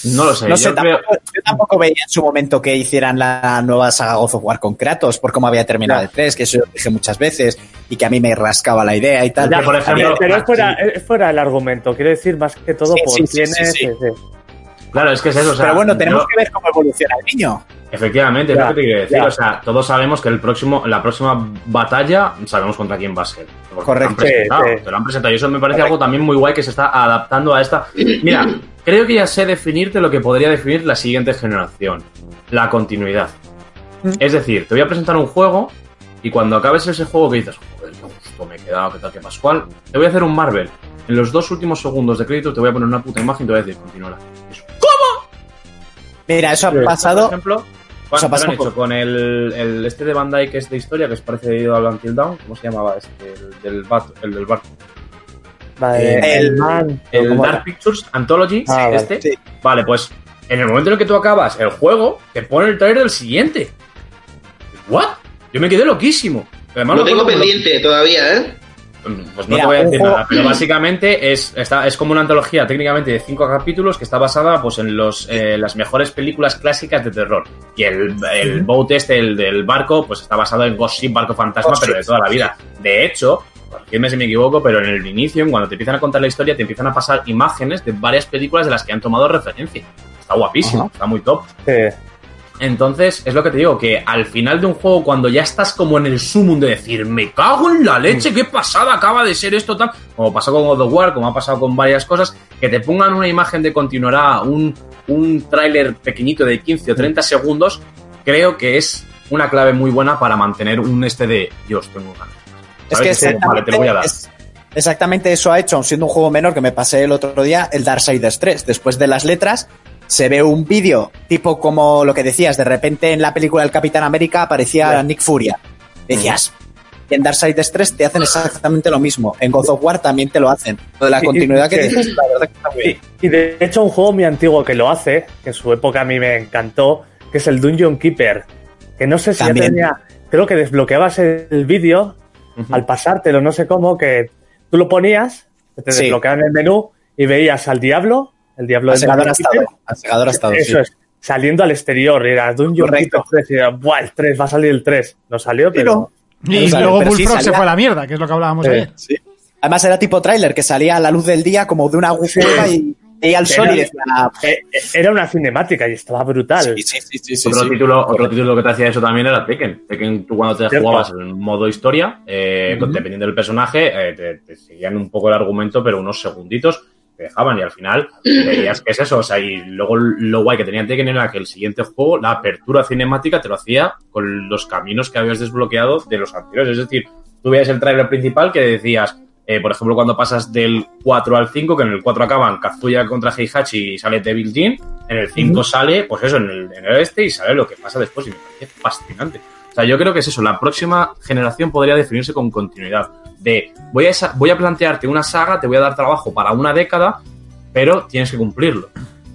No lo sé. No yo sé, creo- tampoco, yo tampoco veía en su momento que hicieran la nueva saga God of War con Kratos, por cómo había terminado Ya. el 3, que eso lo dije muchas veces, y que a mí me rascaba la idea y tal. Ya, por ejemplo, Pero, pero es, fuera, sí. es fuera el argumento, quiero decir más que todo Sí, por sí, sí, quién sí, es. sí. sí, sí. Claro, es que es eso. o sea, Pero bueno, tenemos yo- que ver cómo evoluciona el niño. Efectivamente, es Ya, lo que te quiero decir. ya. O sea, todos sabemos que el próximo, la próxima batalla sabemos contra quién va a ser. Correcto. Te lo han presentado, Sí, sí. te lo han presentado. Y eso me parece algo también muy guay que se está adaptando a esta. Mira, creo que ya sé definirte lo que podría definir la siguiente generación: la continuidad. Mm. Es decir, te voy a presentar un juego y cuando acabes ese juego que dices, joder, qué gusto me he quedado, qué tal, qué pascual, te voy a hacer un Marvel. En los dos últimos segundos de crédito te voy a poner una puta imagen y te voy a decir, continuará. Eso. Mira, eso ha pasado. Por ejemplo, Eso ¿cuánto ha pasado lo han hecho con el, el este de Bandai que es de historia, que es parecido al Until Dawn? ¿Cómo se llamaba este? El del Bat, el del Bat. Vale, El- man, El ¿cómo Dark era? Pictures Anthology, Ah, vale. este. Sí. Vale, pues en el momento en el que tú acabas el juego, te pone el trailer del siguiente. ¿What? Yo me quedé loquísimo. Además, Lo tengo pendiente todavía, ¿eh? Pues no Mira, te voy a decir nada, pero básicamente es, está, es como una antología técnicamente de cinco capítulos que está basada pues en los, eh, las mejores películas clásicas de terror. Y el, el boat este, el del barco, pues está basado en Ghost Ship, Barco Fantasma, Ghost pero de toda la vida. De hecho, corrígeme si me equivoco, pero en el inicio, en cuando te empiezan a contar la historia, te empiezan a pasar imágenes de varias películas de las que han tomado referencia. Está guapísimo, Ajá. está muy top. Sí. Entonces, es lo que te digo, que al final de un juego, cuando ya estás como en el sumum de decir, me cago en la leche, qué pasada acaba de ser esto tal, como pasó con God of War, como ha pasado con varias cosas, que te pongan una imagen de continuará, un, un tráiler pequeñito de 15 o 30 segundos, creo que es una clave muy buena para mantener un este de, Dios, tengo ganas. Es que Dices, vale, te lo voy a dar. es- exactamente eso ha hecho, siendo un juego menor que me pasé el otro día, el Darksiders 3. Después de las letras, se ve un vídeo tipo como lo que decías, de repente en la película del Capitán América aparecía. Nick Furia. Decías, y en Darksiders 3 te hacen exactamente lo mismo. En God of War también te lo hacen. Lo de la y- continuidad que sí. dices, la verdad que está muy bien. Y, y de hecho un juego muy antiguo que lo hace, que en su época a mí me encantó, que es el Dungeon Keeper. Que no sé si ya tenía... Creo que desbloqueabas el vídeo al pasártelo, no sé cómo, que tú lo ponías, te Sí. desbloqueaban el menú y veías al diablo, el diablo Al del segador Dungeon ha estado. Keeper, Al segador ha estado, Eso sí. es, saliendo al exterior, y era Dungeon Correcto. Keeper 3, y era, Buah, el 3, va a salir el 3. No salió, pero... Y luego sí Bullfrog se fue a la mierda, que es lo que hablábamos Sí. ayer. Además era tipo tráiler, que salía a la luz del día como de una cueva y veía el sol y Era- decía, Eh, eh, Era una cinemática y estaba brutal. sí, sí, sí, sí, sí, otro, sí. título, otro título que te hacía eso también era Tekken. Tekken, tú cuando te Cierto. jugabas en modo historia, eh, dependiendo del personaje, eh, te, te seguían un poco el argumento, pero unos segunditos dejaban y al final veías que es eso. O sea, y luego lo guay que tenía Tekken era que el siguiente juego, la apertura cinemática, te lo hacía con los caminos que habías desbloqueado de los anteriores. Es decir, tú veías el trailer principal que decías, eh, por ejemplo, cuando pasas del 4 al 5, que en el 4 acaban Kazuya contra Heihachi y sale Devil Jin, en el 5 sale, pues eso, en el, en el este y sale lo que pasa después y me parece fascinante. O sea, yo creo que es eso, la próxima generación podría definirse con continuidad. De, voy a, esa- voy a plantearte una saga, te voy a dar trabajo para una década, pero tienes que cumplirlo.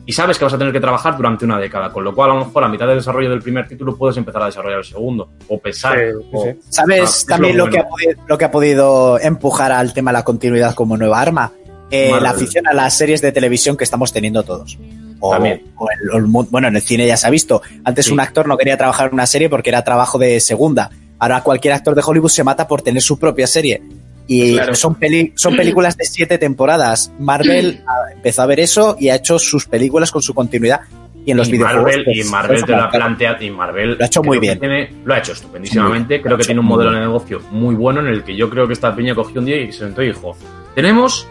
Y sabes que vas a tener que trabajar durante una década, con lo cual a lo mejor a mitad del desarrollo del primer título puedes empezar a desarrollar el segundo, o pesar. Sí, sí, o- sí. ¿Sabes es también lo que ha podido, lo que ha podido empujar al tema de la continuidad como nueva arma? Eh, la afición a las series de televisión que estamos teniendo todos. O, También. o el- o el mu- bueno, en el cine ya se ha visto. Antes Sí. un actor no quería trabajar en una serie porque era trabajo de segunda. Ahora cualquier actor de Hollywood se mata por tener su propia serie. Y Claro. son, peli- son películas de siete temporadas. Marvel empezó a ver eso y ha hecho sus películas con su continuidad. Y en los y videojuegos. Marvel, pues, y Marvel eso te lo ha planteado y Marvel Lo ha hecho muy bien. tiene- lo ha hecho estupendísimamente. Creo que tiene un modelo de negocio muy bueno en el que yo creo que esta piña cogió un día y se sentó y dijo: Tenemos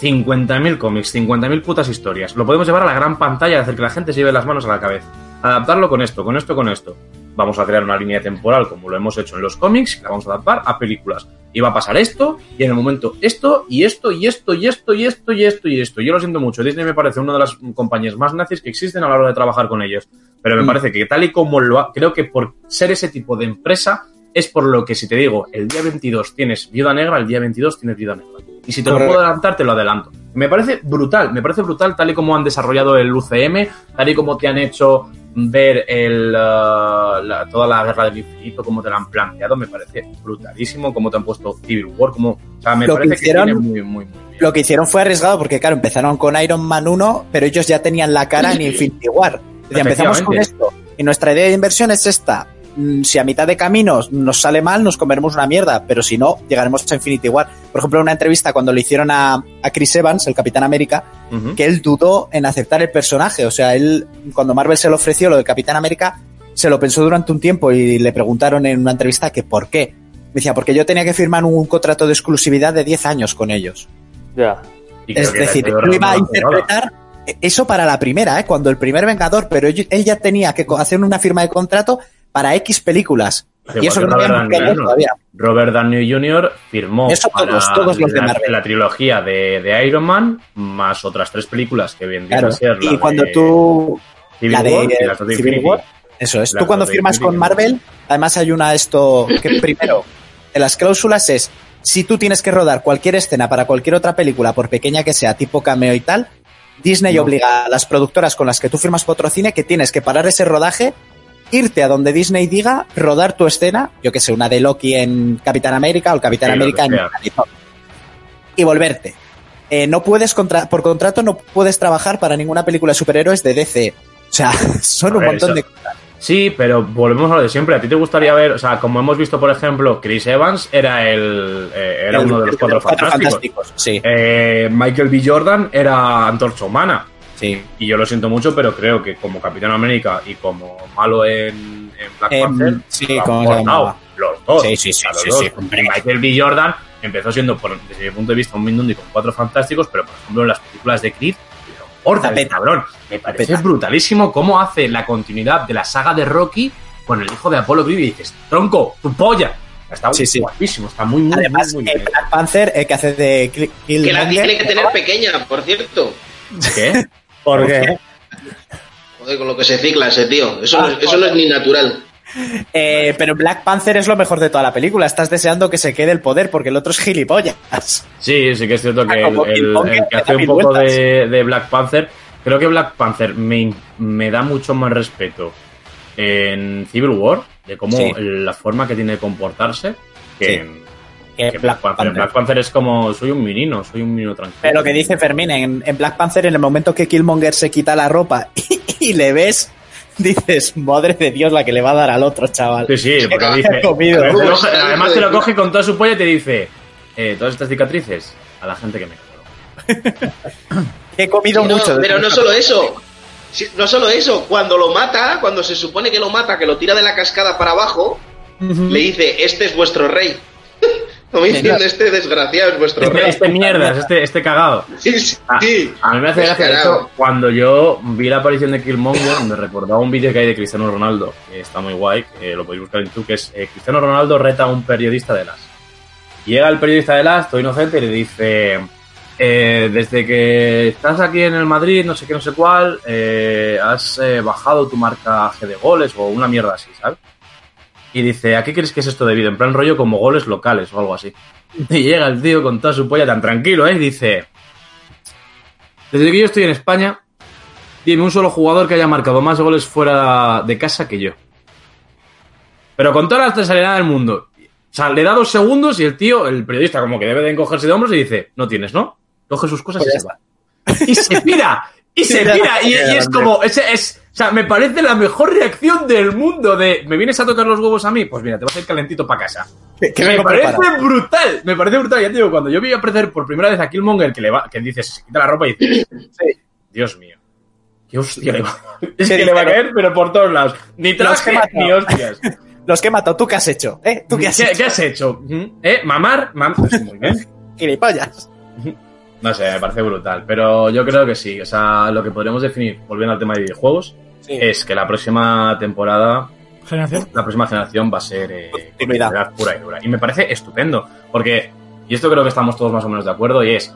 50.000 cómics, 50.000 putas historias. Lo podemos llevar a la gran pantalla y hacer que la gente se lleve las manos a la cabeza. Adaptarlo con esto, con esto, con esto. Vamos a crear una línea temporal como lo hemos hecho en los cómics, la vamos a adaptar a películas. Y va a pasar esto, y en el momento esto, y esto, y esto, y esto, y esto, y esto, y esto. Yo lo siento mucho. Disney me parece una de las compañías más nazis que existen a la hora de trabajar con ellos. Pero me Mm. parece que tal y como lo ha, creo que por ser ese tipo de empresa, es por lo que si te digo, el día 22 tienes Viuda Negra, el día 22 tienes Viuda Negra. Y si te lo puedo adelantar, te lo adelanto. Me parece brutal, me parece brutal tal y como han desarrollado el UCM, tal y como te han hecho ver el, uh, la- toda la guerra del infinito, como te la han planteado, me parece brutalísimo, como te han puesto Civil War, como, o sea, me Lo que parece que, hicieron- tiene muy, muy, muy bien. Lo que hicieron fue arriesgado porque, claro, empezaron con Iron Man 1, pero ellos ya tenían la cara en Infinity War. Decían, empezamos con esto y nuestra idea de inversión es esta. Mm, Si a mitad de caminos nos sale mal, nos comeremos una mierda, pero si no, llegaremos a Infinity War. Por ejemplo, en una entrevista cuando le hicieron a, a Chris Evans, el Capitán América, que él dudó en aceptar el personaje. O sea, él, cuando Marvel se lo ofreció lo del Capitán América, se lo pensó durante un tiempo y le preguntaron en una entrevista que por qué. Me decía, porque yo tenía que firmar un contrato de exclusividad de 10 años con ellos. Ya. Es decir, yo iba a interpretar eso para la primera, ¿eh? cuando el primer Vengador, pero él él ya tenía que hacer una firma de contrato para X películas. Y eso que no Robert habíamos Downey todavía. Robert Downey Jr. firmó Eso todos, los de la, Marvel. la trilogía de, de Iron Man, más otras tres películas que vendrían Claro. a ser la Y cuando de tú Civil la de, War y las Civil Infinity. War, Eso es. Las Tú cuando firmas Infinity con. Marvel, además hay una esto que primero, en las cláusulas es, si tú tienes que rodar cualquier escena para cualquier otra película, por pequeña que sea, tipo cameo y tal, Disney No. obliga a las productoras con las que tú firmas patrocine que tienes que parar ese rodaje, irte a donde Disney diga, rodar tu escena, yo que sé, una de Loki en Capitán América o el Capitán Sí, América en y volverte. Eh, no puedes, contra por contrato, no puedes trabajar para ninguna película de superhéroes de DC. O sea, son un montón eso- de cosas. Sí, pero volvemos a lo de siempre. ¿A ti te gustaría ver, o sea, como hemos visto, por ejemplo, Chris Evans era el eh, era El- uno de los cuatro los cuatro fantásticos. fantásticos, sí. Eh, Michael B. Jordan era Antorcha Humana. Sí. Y yo lo siento mucho, pero creo que como Capitán América y como malo en, en Black Em, Panther, sí, lo han ¿cómo se cortado llamaba? los dos. Sí, sí, sí, sí, dos. sí, Michael B. Jordan empezó siendo, por- desde mi punto de vista, un Mindundi con cuatro fantásticos, pero por ejemplo en las películas de Creed, peta. cabrón. Me parece peta. brutalísimo cómo hace la continuidad de la saga de Rocky con el hijo de Apolo Creed y dices, tronco, tu polla. Está Sí, sí. guapísimo, está muy, muy, Además, muy, muy bien. Black Panther, el que hace de Kill- Que la tiene que tener pequeña, por cierto. ¿Qué? Porque Joder, con lo que se cicla ese tío. Eso, no, es- eso no es ni natural. eh, pero Black Panther es lo mejor de toda la película. Estás deseando que se quede el poder porque el otro es gilipollas. Sí, sí que es cierto que Ah, el, como el- que que hace un poco de, de Black Panther, creo que Black Panther me, me da mucho más respeto en Civil War, de cómo Sí. la forma que tiene de comportarse, que, Sí. en, Que Black Black Panther. Panther. Black Panther es como, soy un menino, soy un menino tranquilo. Pero lo que dice Fermín, en, en Black Panther, en el momento que Killmonger se quita la ropa y, le ves, dices, madre de Dios, la que le va a dar al otro chaval. Sí, sí, porque ¿Qué dice... comido? Uy, coge- además de te lo coge con toda su polla y te dice, eh, todas estas cicatrices, a la gente que me. He comido no, mucho. pero no solo eso. Sí, No solo eso, cuando lo mata, cuando se supone que lo mata, que lo tira de la cascada para abajo, le dice, este es vuestro rey. Como diciendo, este desgraciado es vuestro Este, rey. este mierdas, este, este cagado. Sí, sí, Ah, sí. A mí me hace gracia, hecho, cuando yo vi la aparición de Killmonger, me recordaba un vídeo que hay de Cristiano Ronaldo, que está muy guay, que lo podéis buscar en YouTube, que es eh, Cristiano Ronaldo reta a un periodista de las. Llega el periodista de las, todo inocente, y le dice, eh, desde que estás aquí en el Madrid, no sé qué, no sé cuál, eh, has eh, bajado tu marcaje de goles o una mierda así, ¿sabes? Y dice, ¿a qué crees que es esto debido? En plan rollo como goles locales o algo así. Y llega el tío con toda su polla tan tranquilo, ¿eh? Y dice, desde que yo estoy en España, dime un solo jugador que haya marcado más goles fuera de casa que yo. Pero con toda la transalidad del mundo. O sea, le da dos segundos y el tío, el periodista, como que debe de encogerse de hombros y dice, no tienes, ¿no? Coge sus cosas Pues y ya se va. Y se pira. Y se pira. Y, y es como, es, o sea, me parece la mejor reacción del mundo de, ¿me vienes a tocar los huevos a mí? Pues mira, te vas a ir calentito para casa. Que- me parece preparado. brutal, me parece brutal. Ya te digo, cuando yo vi aparecer por primera vez a Killmonger, que le va, que dice, se quita la ropa y dice, Dios mío. Qué hostia le va. Es Sí, que le va a caer, pero por todos lados. Ni traje, ni hostias. Los que he matado, ¿tú qué has hecho? ¿Eh? ¿Tú qué has ¿Qué, hecho? qué has hecho? ¿Eh? ¿Mamar? Mam pues muy bien. Gilipollas. No sé, me parece brutal. Pero yo creo que sí. O sea, lo que podríamos definir, volviendo al tema de videojuegos, Sí. es que la próxima temporada Generación. la próxima generación va a ser eh, Continuidad. pura y dura. Y me parece estupendo, porque, y esto creo que estamos todos más o menos de acuerdo, y es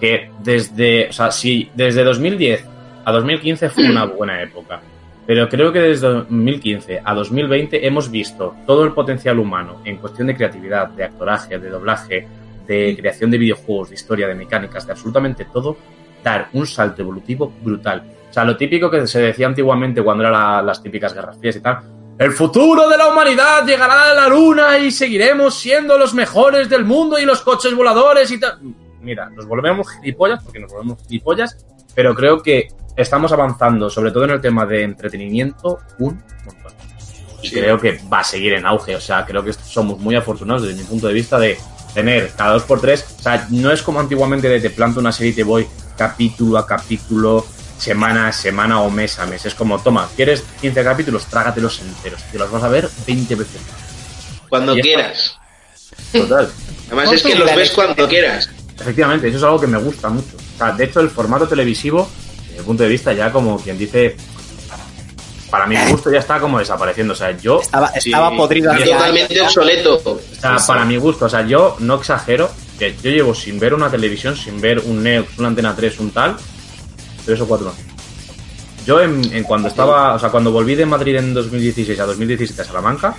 que desde, o sea, si desde 2010 a 2015 fue una buena época, pero creo que desde 2015 a 2020 hemos visto todo el potencial humano en cuestión de creatividad, de actoraje, de doblaje, de creación de videojuegos, de historia, de mecánicas, de absolutamente todo, dar un salto evolutivo brutal. O sea, lo típico que se decía antiguamente cuando eran las típicas guerras frías y tal, el futuro de la humanidad llegará a la luna y seguiremos siendo los mejores del mundo y los coches voladores y tal. Mira, nos volvemos gilipollas porque nos volvemos gilipollas, pero creo que estamos avanzando, sobre todo en el tema de entretenimiento, un montón. Y creo que va a seguir en auge. O sea, creo que somos muy afortunados desde mi punto de vista de tener cada dos por tres. O sea, no es como antiguamente de te planto una serie y te voy capítulo a capítulo, semana a semana o mes a mes. Es como, toma, ¿quieres 15 capítulos? Trágatelos enteros. Te los vas a ver 20 veces más. Cuando Y quieras. Total. Además es que los ves cuando quieras. Efectivamente, eso es algo que me gusta mucho. O sea, de hecho, el formato televisivo, desde mi punto de vista, ya como quien dice, para mi gusto ya está como desapareciendo. O sea, yo Estaba, estaba Sí, podrido. totalmente obsoleto. O sea, para mi gusto, o sea, yo no exagero, que yo llevo sin ver una televisión, sin ver un Neox, una Antena 3, un tal, tres o cuatro. Yo en, en cuando estaba, o sea, cuando volví de Madrid en 2016 a 2017 a Salamanca,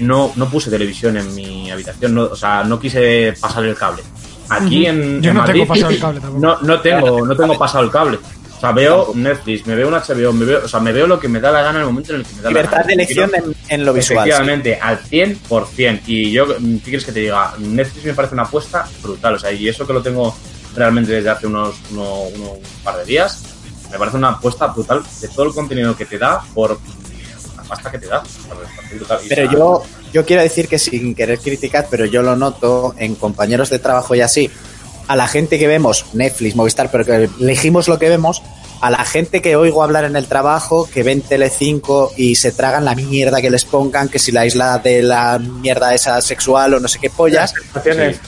no, no puse televisión en mi habitación, no, o sea, no quise pasar el cable. Aquí en, Yo en no tengo Madrid pasado el cable tampoco. no, no tengo, no tengo pasado el cable. O sea, veo Netflix, me veo un HBO, me veo, o sea, me veo lo que me da la gana en el momento en el que me da Libertad la gana. de elección en, en lo visual. sí. Efectivamente, al 100%. Y yo, ¿qué quieres que te diga? Netflix me parece una apuesta brutal. O sea, y eso que lo tengo realmente desde hace unos uno- uno- un par de días, me parece una apuesta brutal de todo el contenido que te da por la pasta que te da. Pero yo, yo quiero decir que sin querer criticar, pero yo lo noto en compañeros de trabajo y así, a la gente que vemos Netflix, Movistar, pero que elegimos lo que vemos, a la gente que oigo hablar en el trabajo, que ven Telecinco y se tragan la mierda que les pongan, que si la isla de la mierda esa sexual o no sé qué pollas, Sensaciones.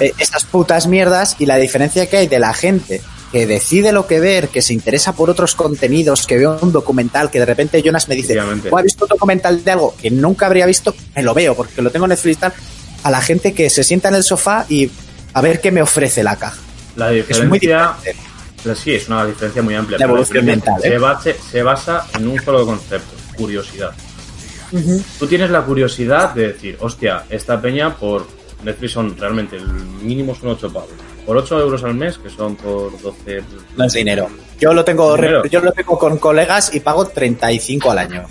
Eh, esas putas mierdas y la diferencia que hay de la gente que decide lo que ver, que se interesa por otros contenidos, que ve un documental, que de repente Jonas me dice. "Oh, he visto un documental de algo que nunca habría visto, me lo veo porque lo tengo en Netflix tal, a la gente que se sienta en el sofá y a ver qué me ofrece la caja. La Es muy diferencia. diferente. Pues sí, es una diferencia muy amplia. La pero evolución mental, ¿eh? se, base- se basa en un solo concepto, curiosidad. Tú tienes la curiosidad de decir, hostia, esta peña por Netflix son realmente, el mínimo son 8 pavos. Por 8 euros al mes, que son por 12... No es dinero. Yo lo tengo, Dinero. yo lo tengo con colegas y pago 35 al año.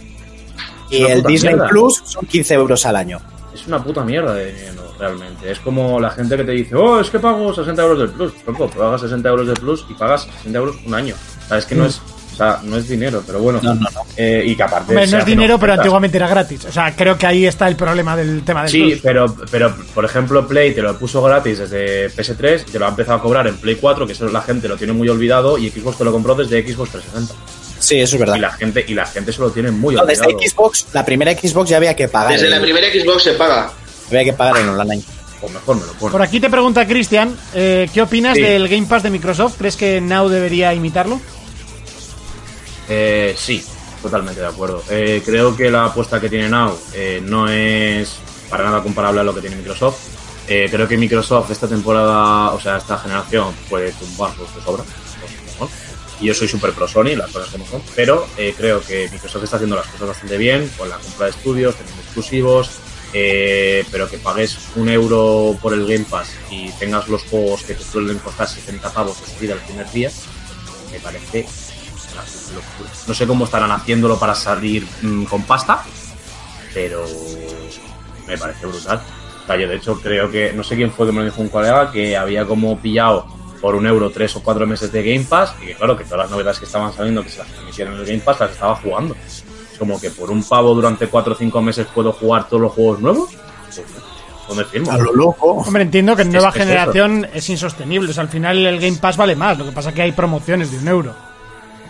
Y el Disney mierda. Plus son 15 euros al año. Es una puta mierda de dinero, realmente. Es como la gente que te dice, oh, es que pago 60 euros del Plus. Tronco, pagas 60 euros del Plus y pagas 60 euros un año. O sea, es que no es... O sea, no es dinero, pero bueno. No, no, no. Eh, y que aparte... Hombre, no es dinero, pero antiguamente era gratis. O sea, creo que ahí está el problema del tema del Sí, Plus. pero, pero por ejemplo Play te lo puso gratis desde PS3 y te lo ha empezado a cobrar en Play 4, que eso la gente lo tiene muy olvidado, y Xbox te lo compró desde Xbox 360. Sí, eso es verdad. Y la gente, y la gente se lo tiene muy No, desde olvidado. Xbox, la primera Xbox ya había que pagar. Desde la el- primera Xbox se paga. Había que pagar en online. O mejor me lo pone. Por aquí te pregunta Cristian, eh, ¿qué opinas Sí. del Game Pass de Microsoft? ¿Crees que Now debería imitarlo? Eh, sí, totalmente de acuerdo. Eh, creo que la apuesta que tiene Now eh, no es para nada comparable a lo que tiene Microsoft. Eh, creo que Microsoft esta temporada, o sea, esta generación puede tumbarlos de sobra. Y yo soy súper pro Sony, las cosas como son. Pero eh, creo que Microsoft está haciendo las cosas bastante bien con la compra de estudios, teniendo exclusivos. eh, pero que pagues un euro por el Game Pass y tengas los juegos que te suelen costar 70 pavos de subida el primer día, me parece locura. No sé cómo estarán haciéndolo para salir mm, con pasta, pero me parece brutal. O sea, yo de hecho creo que, no sé quién fue que me lo dijo un colega, que había como pillado por un euro tres o cuatro meses de Game Pass y que claro, que todas las novedades que estaban saliendo, que se las transmitieron en el Game Pass, las estaba jugando. Es como que por un pavo durante cuatro o cinco meses puedo jugar todos los juegos nuevos. Pues, ¿Dónde firmo? A lo loco. Hombre, entiendo que en nueva es eso. generación es insostenible. O sea, al final el Game Pass vale más. Lo que pasa es que hay promociones de un euro.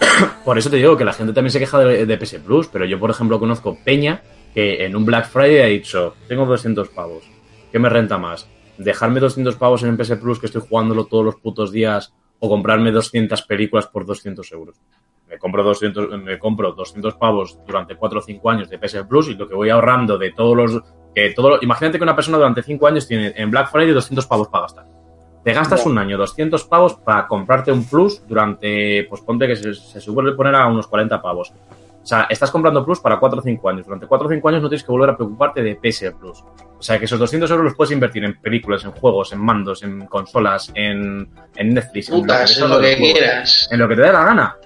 Por eso te digo que la gente también se queja de, de PS Plus, pero yo, por ejemplo, conozco Peña que en un Black Friday ha dicho: Tengo 200 pavos. ¿Qué me renta más? ¿Dejarme 200 pavos en el PS Plus que estoy jugándolo todos los putos días o comprarme 200 películas por 200 euros? Me compro 200, me compro 200 pavos durante 4 o 5 años de PS Plus y lo que voy ahorrando de todos los. Que todo, imagínate que una persona durante 5 años tiene en Black Friday 200 pavos para gastar. Te gastas un año 200 pavos para comprarte un plus durante, pues ponte que se, se suele poner a unos 40 pavos. O sea, estás comprando plus para 4 o 5 años. Durante 4 o 5 años no tienes que volver a preocuparte de PS Plus. O sea, que esos 200 euros los puedes invertir en películas, en juegos, en mandos, en consolas, en, en Netflix, en te en lo que quieras. en lo que te dé la gana.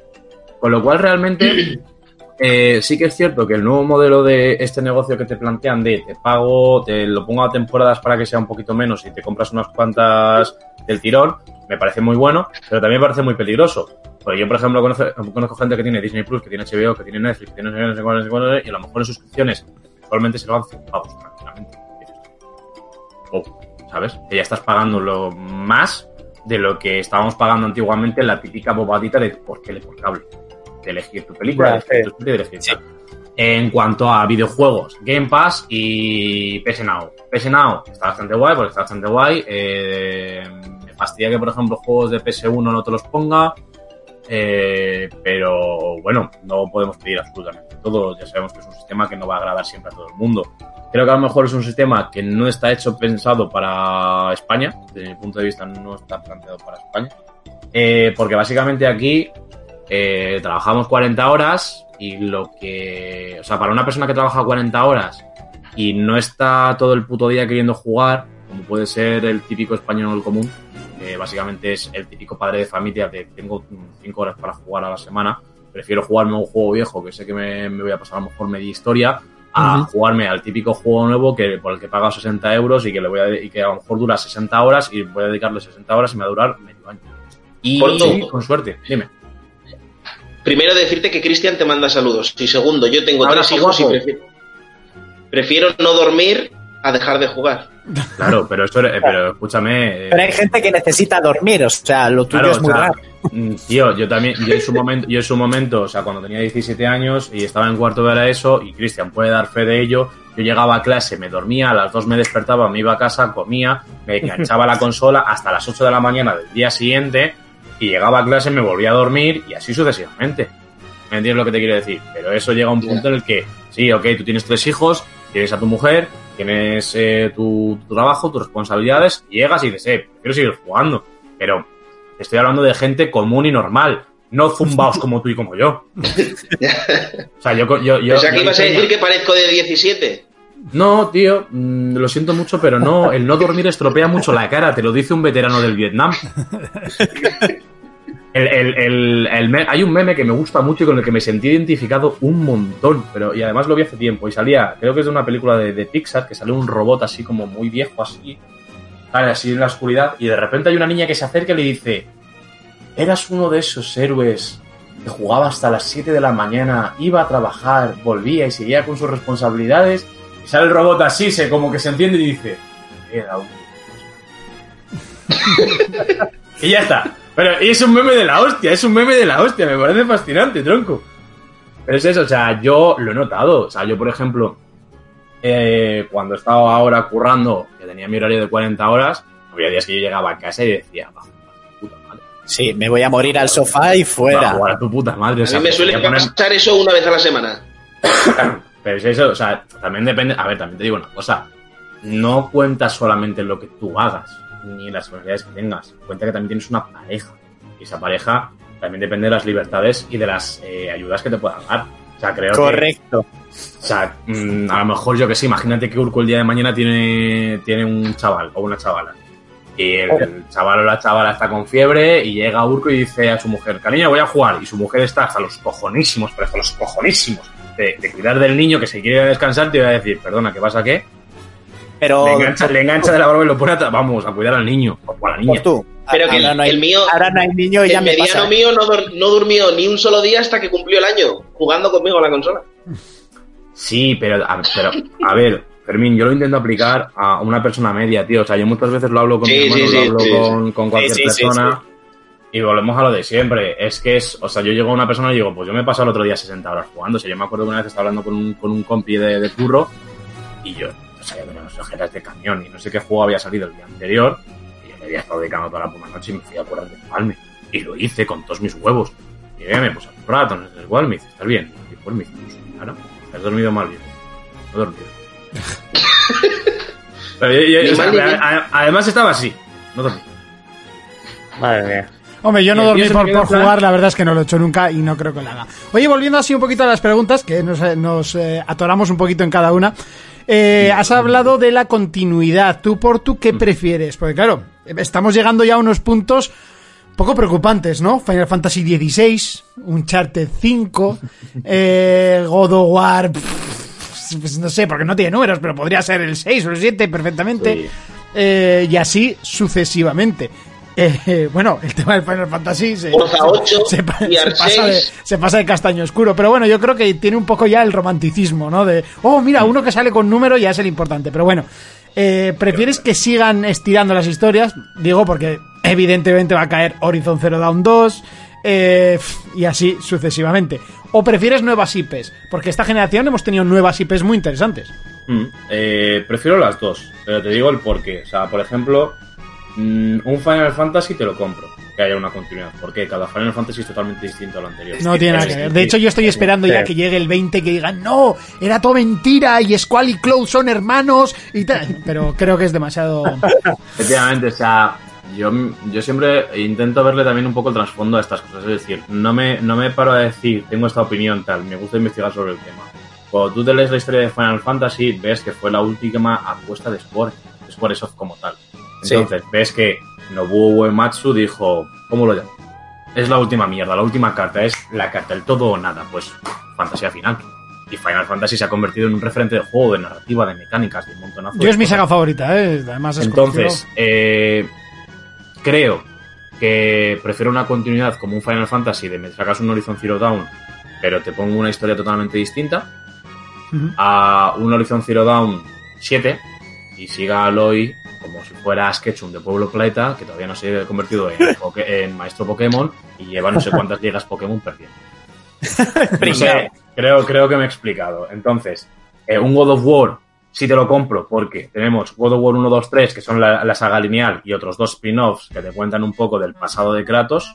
Con lo cual, realmente, eh, sí que es cierto que el nuevo modelo de este negocio que te plantean de te pago, te lo pongo a temporadas para que sea un poquito menos y te compras unas cuantas del tirón, me parece muy bueno, pero también me parece muy peligroso. Porque yo, por ejemplo, conozco, gente que tiene Disney Plus, que tiene HBO, que tiene Netflix, que tiene no sé qué, no sé cuál, no sé cuál, y a lo mejor en suscripciones solamente se lo dan 100 pavos tranquilamente. Oh, ¿sabes? Que ya estás pagando lo más de lo que estábamos pagando antiguamente en la típica bobadita de por tele por cable. Elegir tu película, de elegir sí. tu elegir tal. En cuanto a videojuegos, Game Pass y PS Now. PS Now está bastante guay, porque está bastante guay. Eh, me fastidia que, por ejemplo, juegos de PS1 no te los ponga. Eh, pero bueno, no podemos pedir absolutamente todo. Ya sabemos que es un sistema que no va a agradar siempre a todo el mundo. Creo que a lo mejor es un sistema que no está hecho pensado para España. Desde mi punto de vista, no está planteado para España. Eh, porque básicamente aquí eh, trabajamos 40 horas y lo que. O sea, para una persona que trabaja 40 horas y no está todo el puto día queriendo jugar, como puede ser el típico español común, que básicamente es el típico padre de familia de tengo 5 horas para jugar a la semana, prefiero jugarme a un juego viejo que sé que me, me voy a pasar a lo mejor media historia a jugarme al típico juego nuevo que por el que pago 60 euros y que le voy a, y que a lo mejor dura 60 horas y voy a dedicarle 60 horas y me va a durar medio año. Y Corto. sí, con suerte, dime. Primero decirte que Cristian te manda saludos. Y segundo, yo tengo Ahora, tres hijos y prefiero, prefiero no dormir a dejar de jugar. Claro, pero eso, eh, pero escúchame. eh, Pero hay gente que necesita dormir, o sea, lo tuyo Claro, es muy o sea, raro. mm, Tío, yo también, yo en su momento, yo en su momento, o sea, cuando tenía 17 años y estaba en cuarto de la ESO, y Cristian puede dar fe de ello, yo llegaba a clase, me dormía, a las 2 me despertaba, me iba a casa, comía, me enganchaba la consola hasta las 8 de la mañana del día siguiente, y llegaba a clase, me volvía a dormir, y así sucesivamente. ¿Me entiendes lo que te quiero decir? Pero eso llega a un punto en el que, sí, ok, tú tienes tres hijos, tienes a tu mujer, tienes eh, tu, tu trabajo, tus responsabilidades, y llegas y dices, eh, quiero seguir jugando. Pero estoy hablando de gente común y normal, no zumbaos como tú y como yo. O sea, yo... yo, yo o sea, que ibas a decir que parezco de 17. No, tío, mm, lo siento mucho, pero no, el no dormir estropea mucho la cara, te lo dice un veterano del Vietnam. El- el- el- hay un meme que me gusta mucho y con el que me sentí identificado un montón, pero y además lo vi hace tiempo y salía, creo que es de una película de, Pixar, que salió un robot así como muy viejo, así, sale así en la oscuridad y de repente hay una niña que se acerca y le dice, eras uno de esos héroes que jugaba hasta las 7 de la mañana, iba a trabajar, volvía y seguía con sus responsabilidades. Y sale el robot así, se como que se entiende y dice, era esos". y ya está. Pero es un meme de la hostia, es un meme de la hostia, me parece fascinante, tronco. Pero es eso, o sea, yo lo he notado. O sea, yo, por ejemplo, eh, cuando estaba ahora currando, que tenía mi horario de 40 horas, había días que yo llegaba a casa y decía, va, puta madre. Sí, me voy a morir al sofá y Va a fuera. jugar a tu puta madre. o A sea, mí me suele poner- pasar eso una vez a la semana. Pero es eso, o sea, también depende. A ver, también te digo una cosa. No cuenta solamente lo que tú hagas, ni las responsabilidades que tengas. Cuenta que también tienes una pareja. Y esa pareja también depende de las libertades y de las eh, ayudas que te puedan dar. O sea, creo que. Correcto. O sea, mm, a lo mejor yo que sé, imagínate que Urco el día de mañana tiene, tiene un chaval o una chavala. Y el, el chaval o la chavala está con fiebre y llega Urco y dice a su mujer, cariño, voy a jugar. Y su mujer está hasta los cojonísimos, pero hasta los cojonísimos de, de cuidar del niño que se quiere descansar. Te va a decir, perdona, ¿qué pasa qué? Pero Le engancha, le engancha de la barba y lo pone a... Vamos, a cuidar al niño o a la niña. pues tú. Pero que ahora el, no hay, el mío, ahora no hay niño y ya el me mediano pasa. mío no, no durmió ni un solo día hasta que cumplió el año, jugando conmigo a la consola. Sí, pero a, pero, a ver, Fermín, yo lo intento aplicar a una persona media, tío. O sea, yo muchas veces lo hablo con Sí, mi hermano, sí, lo sí, hablo sí, con, con cualquier Sí, sí, sí, persona. Y volvemos a lo de siempre. Es que es, o sea, yo llego a una persona y digo, pues yo me he pasado el otro día 60 horas jugando. O sea, yo me acuerdo que una vez estaba hablando con un, con un compi de, de curro y yo, o sea, yo unas ojeras de camión y no sé qué juego había salido el día anterior. Y yo me había estado dedicando toda la puta noche y me fui a curar de palme. Y lo hice con todos mis huevos. Y me puse a rato, no sé igual, me dice, ¿estás bien? Y pues me dice, pues claro, has dormido mal bien. No he dormido. Pero yo- yo- o sea, a- además estaba así, no dormí. Madre mía. Hombre, yo no dormí por, por jugar, la verdad es que no lo he hecho nunca y no creo que lo haga. Oye, volviendo así un poquito a las preguntas, que nos, eh, nos, eh, atoramos un poquito en cada una. Eh, has hablado de la continuidad. ¿Tú por tú qué prefieres? Porque claro, estamos llegando ya a unos puntos poco preocupantes, ¿no? Final Fantasy XVI, Uncharted 5, eh, God of War, pff, pues no sé, porque no tiene números, pero podría ser el 6 o el 7 perfectamente. Sí. Eh, y así sucesivamente. Eh, bueno, el tema del Final Fantasy se, Forza 8 se, pa- y se Arc pasa de, 6. se pasa de castaño oscuro. Pero bueno, yo creo que tiene un poco ya el romanticismo, ¿no? De, oh, mira, uno que sale con número ya es el importante. Pero bueno, eh, ¿prefieres que sigan estirando las historias? Digo, porque evidentemente va a caer Horizon Zero Dawn 2 eh, y así sucesivamente. ¿O prefieres nuevas IPs? Porque esta generación hemos tenido nuevas IPs muy interesantes. Mm, eh, prefiero las dos, pero te digo el porqué. O sea, por ejemplo, mm, un Final Fantasy te lo compro, que haya una continuidad, porque cada Final Fantasy es totalmente distinto al anterior. No tiene nada que ver. De hecho, yo estoy esperando ya que llegue el 20 que digan, no, era todo mentira y Squall y Cloud son hermanos y tal. Pero creo que es demasiado... Efectivamente, o sea, yo, yo siempre intento verle también un poco el trasfondo a estas cosas. Es decir, no me, no me paro a decir, tengo esta opinión tal, me gusta investigar sobre el tema. Cuando tú te lees la historia de Final Fantasy, ves que fue la última apuesta de Square, de Squaresoft como tal. Sí. Entonces, ves que Nobuo Uematsu dijo, ¿cómo lo llamo? Es la última mierda, la última carta, es la carta, el todo o nada, pues fantasía final. Y Final Fantasy se ha convertido en un referente de juego, de narrativa, de mecánicas, de un montonazo. Yo es mi saga favorita, ¿eh? Además es Entonces, eh, creo que prefiero una continuidad como un Final Fantasy de me sacas un Horizon Zero Dawn, pero te pongo una historia totalmente distinta, a un Horizon Zero Dawn 7 y siga Aloy como si fuera Sketchum de Pueblo Planeta, que todavía no se ha convertido en, en maestro Pokémon y lleva no sé cuántas ligas Pokémon perdiendo. No sé, creo, creo que me he explicado. Entonces, eh, un God of War sí te lo compro porque tenemos God of War 1, 2, 3, que son la, la saga lineal, y otros dos spin-offs que te cuentan un poco del pasado de Kratos.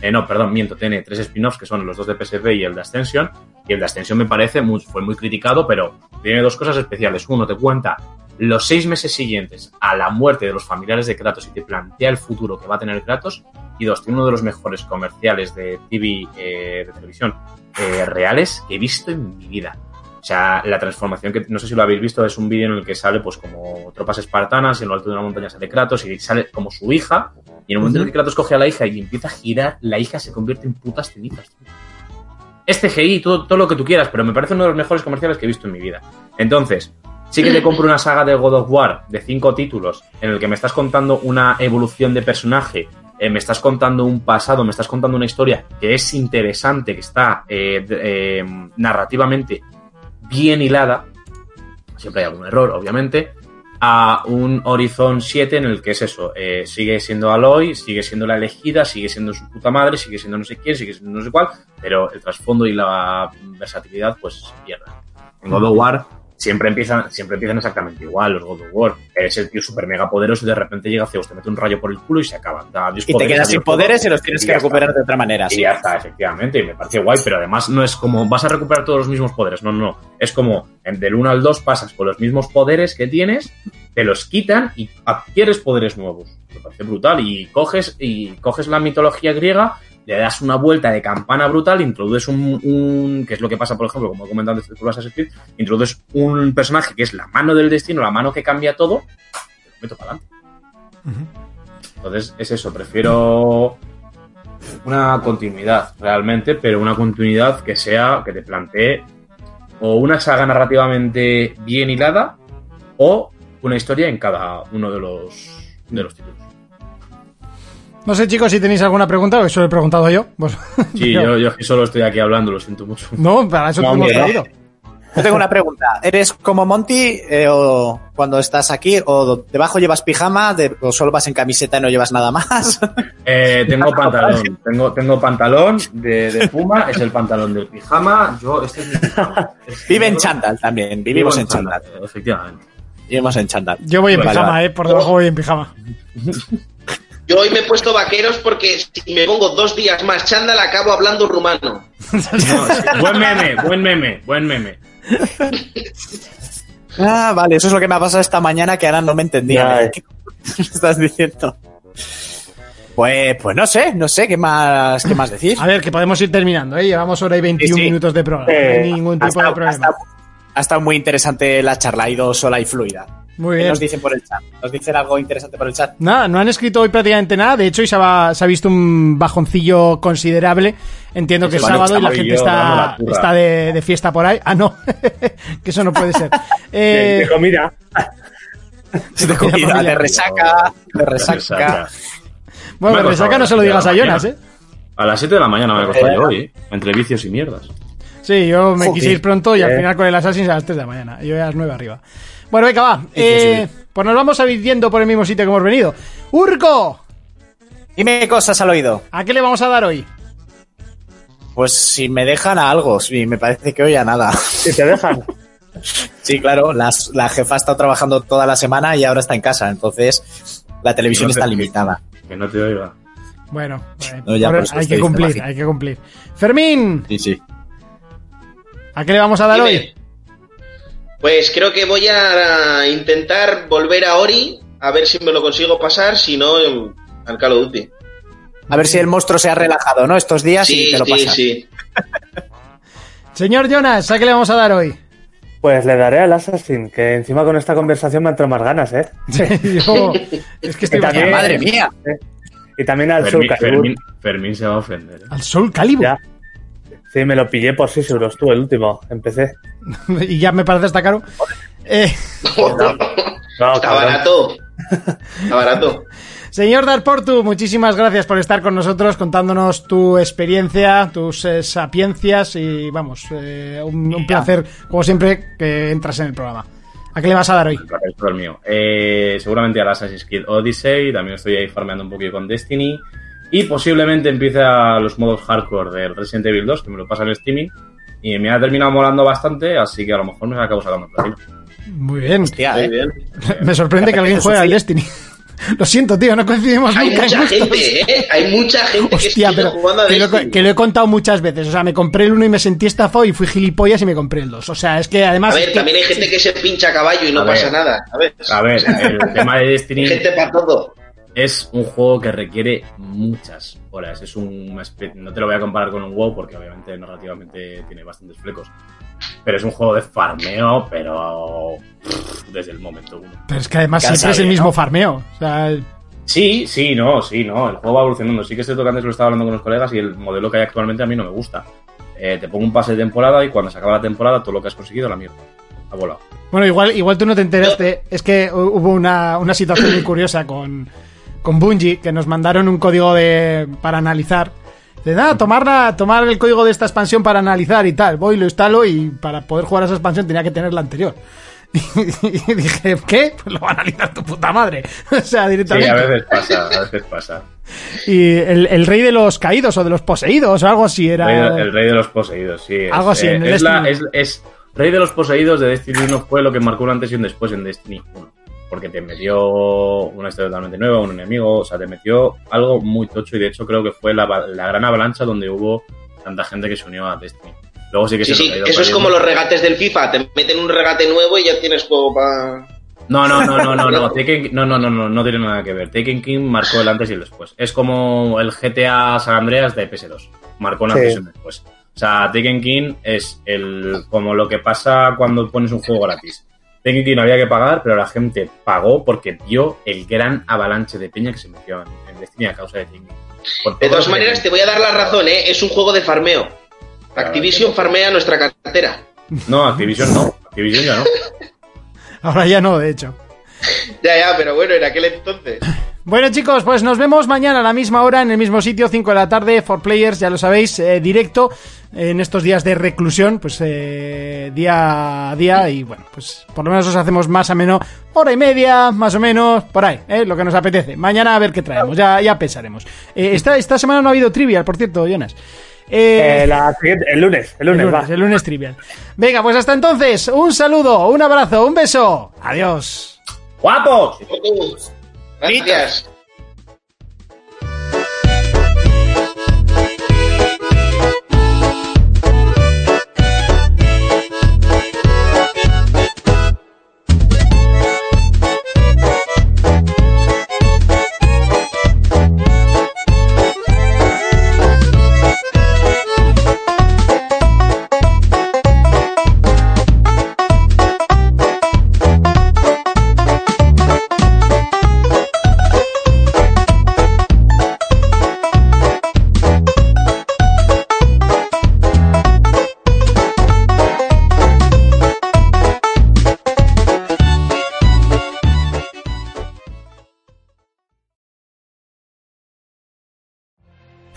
Eh, no, perdón, miento, tiene tres spin-offs que son los dos de PSP y el de Ascension. Y el de Ascension me parece, muy, fue muy criticado, pero tiene dos cosas especiales. Uno, te cuenta los seis meses siguientes a la muerte de los familiares de Kratos y te plantea el futuro que va a tener Kratos. Y dos, tiene uno de los mejores comerciales de TV, eh, de televisión eh, reales que he visto en mi vida. O sea, la transformación que no sé si lo habéis visto es un vídeo en el que sale pues como tropas espartanas y en lo alto de una montaña sale Kratos y sale como su hija y en el momento en el que Kratos coge a la hija y empieza a girar, la hija se convierte en putas cenizas. Este GI, todo, todo lo que tú quieras, pero me parece uno de los mejores comerciales que he visto en mi vida. Entonces, sí que te compro una saga de God of War de cinco títulos en el que me estás contando una evolución de personaje, eh, me estás contando un pasado, me estás contando una historia que es interesante, que está eh, eh, narrativamente bien hilada, siempre hay algún error, obviamente, a un Horizon 7 en el que es eso, sigue siendo Aloy, sigue siendo la elegida, sigue siendo su puta madre, sigue siendo no sé quién, sigue siendo no sé cuál, pero el trasfondo y la versatilidad pues se pierden. En God of War siempre empiezan, siempre empiezan exactamente igual los God of War. Eres el tío super mega poderoso y de repente llega Zeus, te mete un rayo por el culo y se acaba. Da Y te quedas sin poderes y los tienes que está. recuperar de otra manera. Y sí. ya está, efectivamente, y me parece guay, pero además no es como vas a recuperar todos los mismos poderes, no, no, no. Es como en- del 1 al 2 pasas por los mismos poderes que tienes, te los quitan y adquieres poderes nuevos. Me parece brutal. Y coges, y coges la mitología griega, le das una vuelta de campana brutal, introduces un, un- que es lo que pasa, por ejemplo, como he comentado antes con Assassin's Creed, introduces un personaje que es la mano del destino, la mano que cambia todo, y lo meto para adelante. Entonces, es eso, prefiero una continuidad realmente, pero una continuidad que sea, que te plantee o una saga narrativamente bien hilada o una historia en cada uno de los, de los títulos. No sé, chicos, si tenéis alguna pregunta, que eso lo he preguntado yo. Pues, Sí, yo, yo es que solo estoy aquí hablando, lo siento mucho. No, para eso No, te hemos hombre, no. traído. Yo tengo una pregunta. ¿Eres como Monty eh, o cuando estás aquí o debajo llevas pijama de- o solo vas en camiseta y no llevas nada más? Eh, tengo pantalón, tengo, tengo pantalón de, de puma, es el pantalón del pijama, yo, este es mi pijama. Vive en chándal también, vivimos en chándal. Efectivamente. Vivimos en chándal. Yo voy en Vale, pijama, vale. eh. Por debajo voy en pijama. Yo hoy me he puesto vaqueros porque si me pongo dos días más chándal acabo hablando rumano. No, buen meme, buen meme, buen meme. Ah, vale, eso es lo que me ha pasado esta mañana que ahora no me entendía. ¿eh? ¿Qué estás diciendo? Pues, pues no sé, no sé qué más, qué más decir. A ver, que podemos ir terminando, ¿eh? Llevamos hora y 21 Sí, sí. minutos de programa. Eh, no hay ningún Ha tipo de problema. Ha estado muy interesante la charla, ha ido sola y fluida. Muy ¿Qué bien. nos dicen por el chat? ¿Nos dicen algo interesante por el chat? Nada, no han escrito hoy prácticamente nada. De hecho, hoy se ha, se ha visto un bajoncillo considerable. Entiendo que es sábado y la gente está, de, de fiesta por ahí. Ah, no, que eso no puede ser. De, Eh, de comida. De comida, de resaca, de resaca. Bueno, ha resaca no se lo digas a de Jonas, ¿eh? A las 7 de la mañana me ha costado yo hoy, ¿eh? entre vicios y mierdas. Sí, yo me Joder. quise ir pronto y al Eh. final con el Assassin's a las 3 de la mañana. Yo a las 9 arriba. Bueno, venga, va. sí, Eh, Pues nos vamos a ir yendo por el mismo sitio que hemos venido. ¡Urco! Dime cosas al oído. ¿A qué le vamos a dar hoy? Pues si me dejan a algo, sí, me parece que hoy a nada. Si te dejan. Sí, claro, las- la jefa ha estado trabajando toda la semana y ahora está en casa, entonces la televisión No te- está limitada. Que no te oiga. Bueno, eh, No, ya, por- por eso hay que cumplir, hay que cumplir. Fermín, Sí, sí. ¿A qué le vamos a dar Dime. hoy? Pues creo que voy a intentar volver a Ori, a ver si me lo consigo pasar, si no, al Call of Duty. A ver si el monstruo se ha relajado, ¿no? Estos días y Sí, te lo sí, pasas. sí. Señor Jonas, ¿a qué le vamos a dar hoy? Pues le daré al Assassin, que encima con esta conversación me han entrado más ganas, ¿eh? Yo- es que estoy Y también- Madre mía. Y también al Soul Fermín, Calibur. Fermín- Fermín se va a ofender. ¿eh? al Soul Calibur. Ya. Sí, me lo pillé por 6 euros tú, el último. Empecé. y ya me parece hasta caro. Eh, No, Está cabrón. barato. Está barato. señor Darportu, muchísimas gracias por estar con nosotros contándonos tu experiencia, tus eh, sapiencias y vamos, eh, un, un placer, como siempre, que entras en el programa. ¿A qué le vas a dar hoy? El mío. Eh, seguramente al Assassin's Creed Odyssey, también estoy ahí farmeando un poquito con Destiny. Y posiblemente empiece a los modos hardcore del Resident Evil 2, que me lo pasa en el streaming. Y me ha terminado molando bastante, así que a lo mejor me acabo sacando el platino. Muy bien. Hostia, Muy ¿eh? bien. Me sorprende que alguien juegue al Destiny. Lo siento, tío, no coincidimos Hay nunca mucha gente, ¿eh? Hay mucha gente Hostia, que pero jugando a que lo, Destiny. que lo he contado muchas veces. O sea, me compré el 1 y me sentí estafado y fui gilipollas y me compré el 2. O sea, es que además. A es ver, que- también hay gente que se pincha a caballo y no A ver. pasa nada. A ver, A ver, el tema de Destiny hay gente para todo. Es un juego que requiere muchas horas. Es un no te lo voy a comparar con un WoW porque obviamente narrativamente tiene bastantes flecos. Pero es un juego de farmeo, pero pff, desde el momento uno. Pero es que además siempre es el mismo ¿no? farmeo. O sea, Sí, sí, no, sí, no. El juego va evolucionando. Sí que estoy tocando, lo estaba hablando con los colegas y el modelo que hay actualmente a mí no me gusta. Eh, te pongo un pase de temporada y cuando se acaba la temporada todo lo que has conseguido la mierda. Ha volado. Bueno, igual, igual tú no te enteraste. Es que hu- hubo una, una situación muy curiosa con, con Bungie, que nos mandaron un código de, para analizar. De nada, tomar, la- tomar el código de esta expansión para analizar y tal. Voy, lo instalo y para poder jugar a esa expansión tenía que tener la anterior. Y dije, ¿qué? Pues lo va a analizar tu puta madre. O sea, Sí, directamente. a veces pasa, a veces pasa. Y el, el rey de los caídos o de los poseídos o algo así era. El rey de los poseídos, sí. es, Algo así, eh, en el es, la- es- es- Rey de los poseídos de Destiny 1 fue lo que marcó un antes y un después en Destiny 1. Porque te metió una historia totalmente nueva, un enemigo, o sea, te metió algo muy tocho y de hecho creo que fue la, la gran avalancha donde hubo tanta gente que se unió a Destiny. Luego sí que Sí, se sí, eso es como los regates del FIFA. Te meten un regate nuevo y ya tienes juego para. No, no, no, no, no, no. Taken, no, no, no, no, no tiene nada que ver. Taken King marcó el antes y el después. Es como el GTA San Andreas de PS2. Marcó un Sí. antes y un después. O sea, Taken King es el como lo que pasa cuando pones un juego gratis. Taken King había que pagar, pero la gente pagó porque vio el gran avalanche de peña que se metió en, en Destiny a causa de. Por De todas maneras, te voy a dar la razón, ¿eh? Es un juego de farmeo. Activision farmea nuestra cartera. No, Activision no. Activision ya no. Ahora ya no, de hecho. Ya, ya, pero bueno, en aquel entonces. Bueno chicos, pues nos vemos mañana a la misma hora en el mismo sitio, 5 de la tarde, for players, ya lo sabéis, eh, directo en estos días de reclusión, pues eh, día a día y bueno, pues por lo menos os hacemos más o menos hora y media, más o menos, por ahí, eh, lo que nos apetece. Mañana a ver qué traemos, ya, ya pensaremos. Eh, esta, esta semana no ha habido trivial, por cierto, Jonas. Eh, Eh, la el lunes, el el lunes, lunes, va. el lunes trivial. Venga, pues hasta entonces, un saludo, un abrazo, un beso. Adiós. ¡Guapos! Gracias.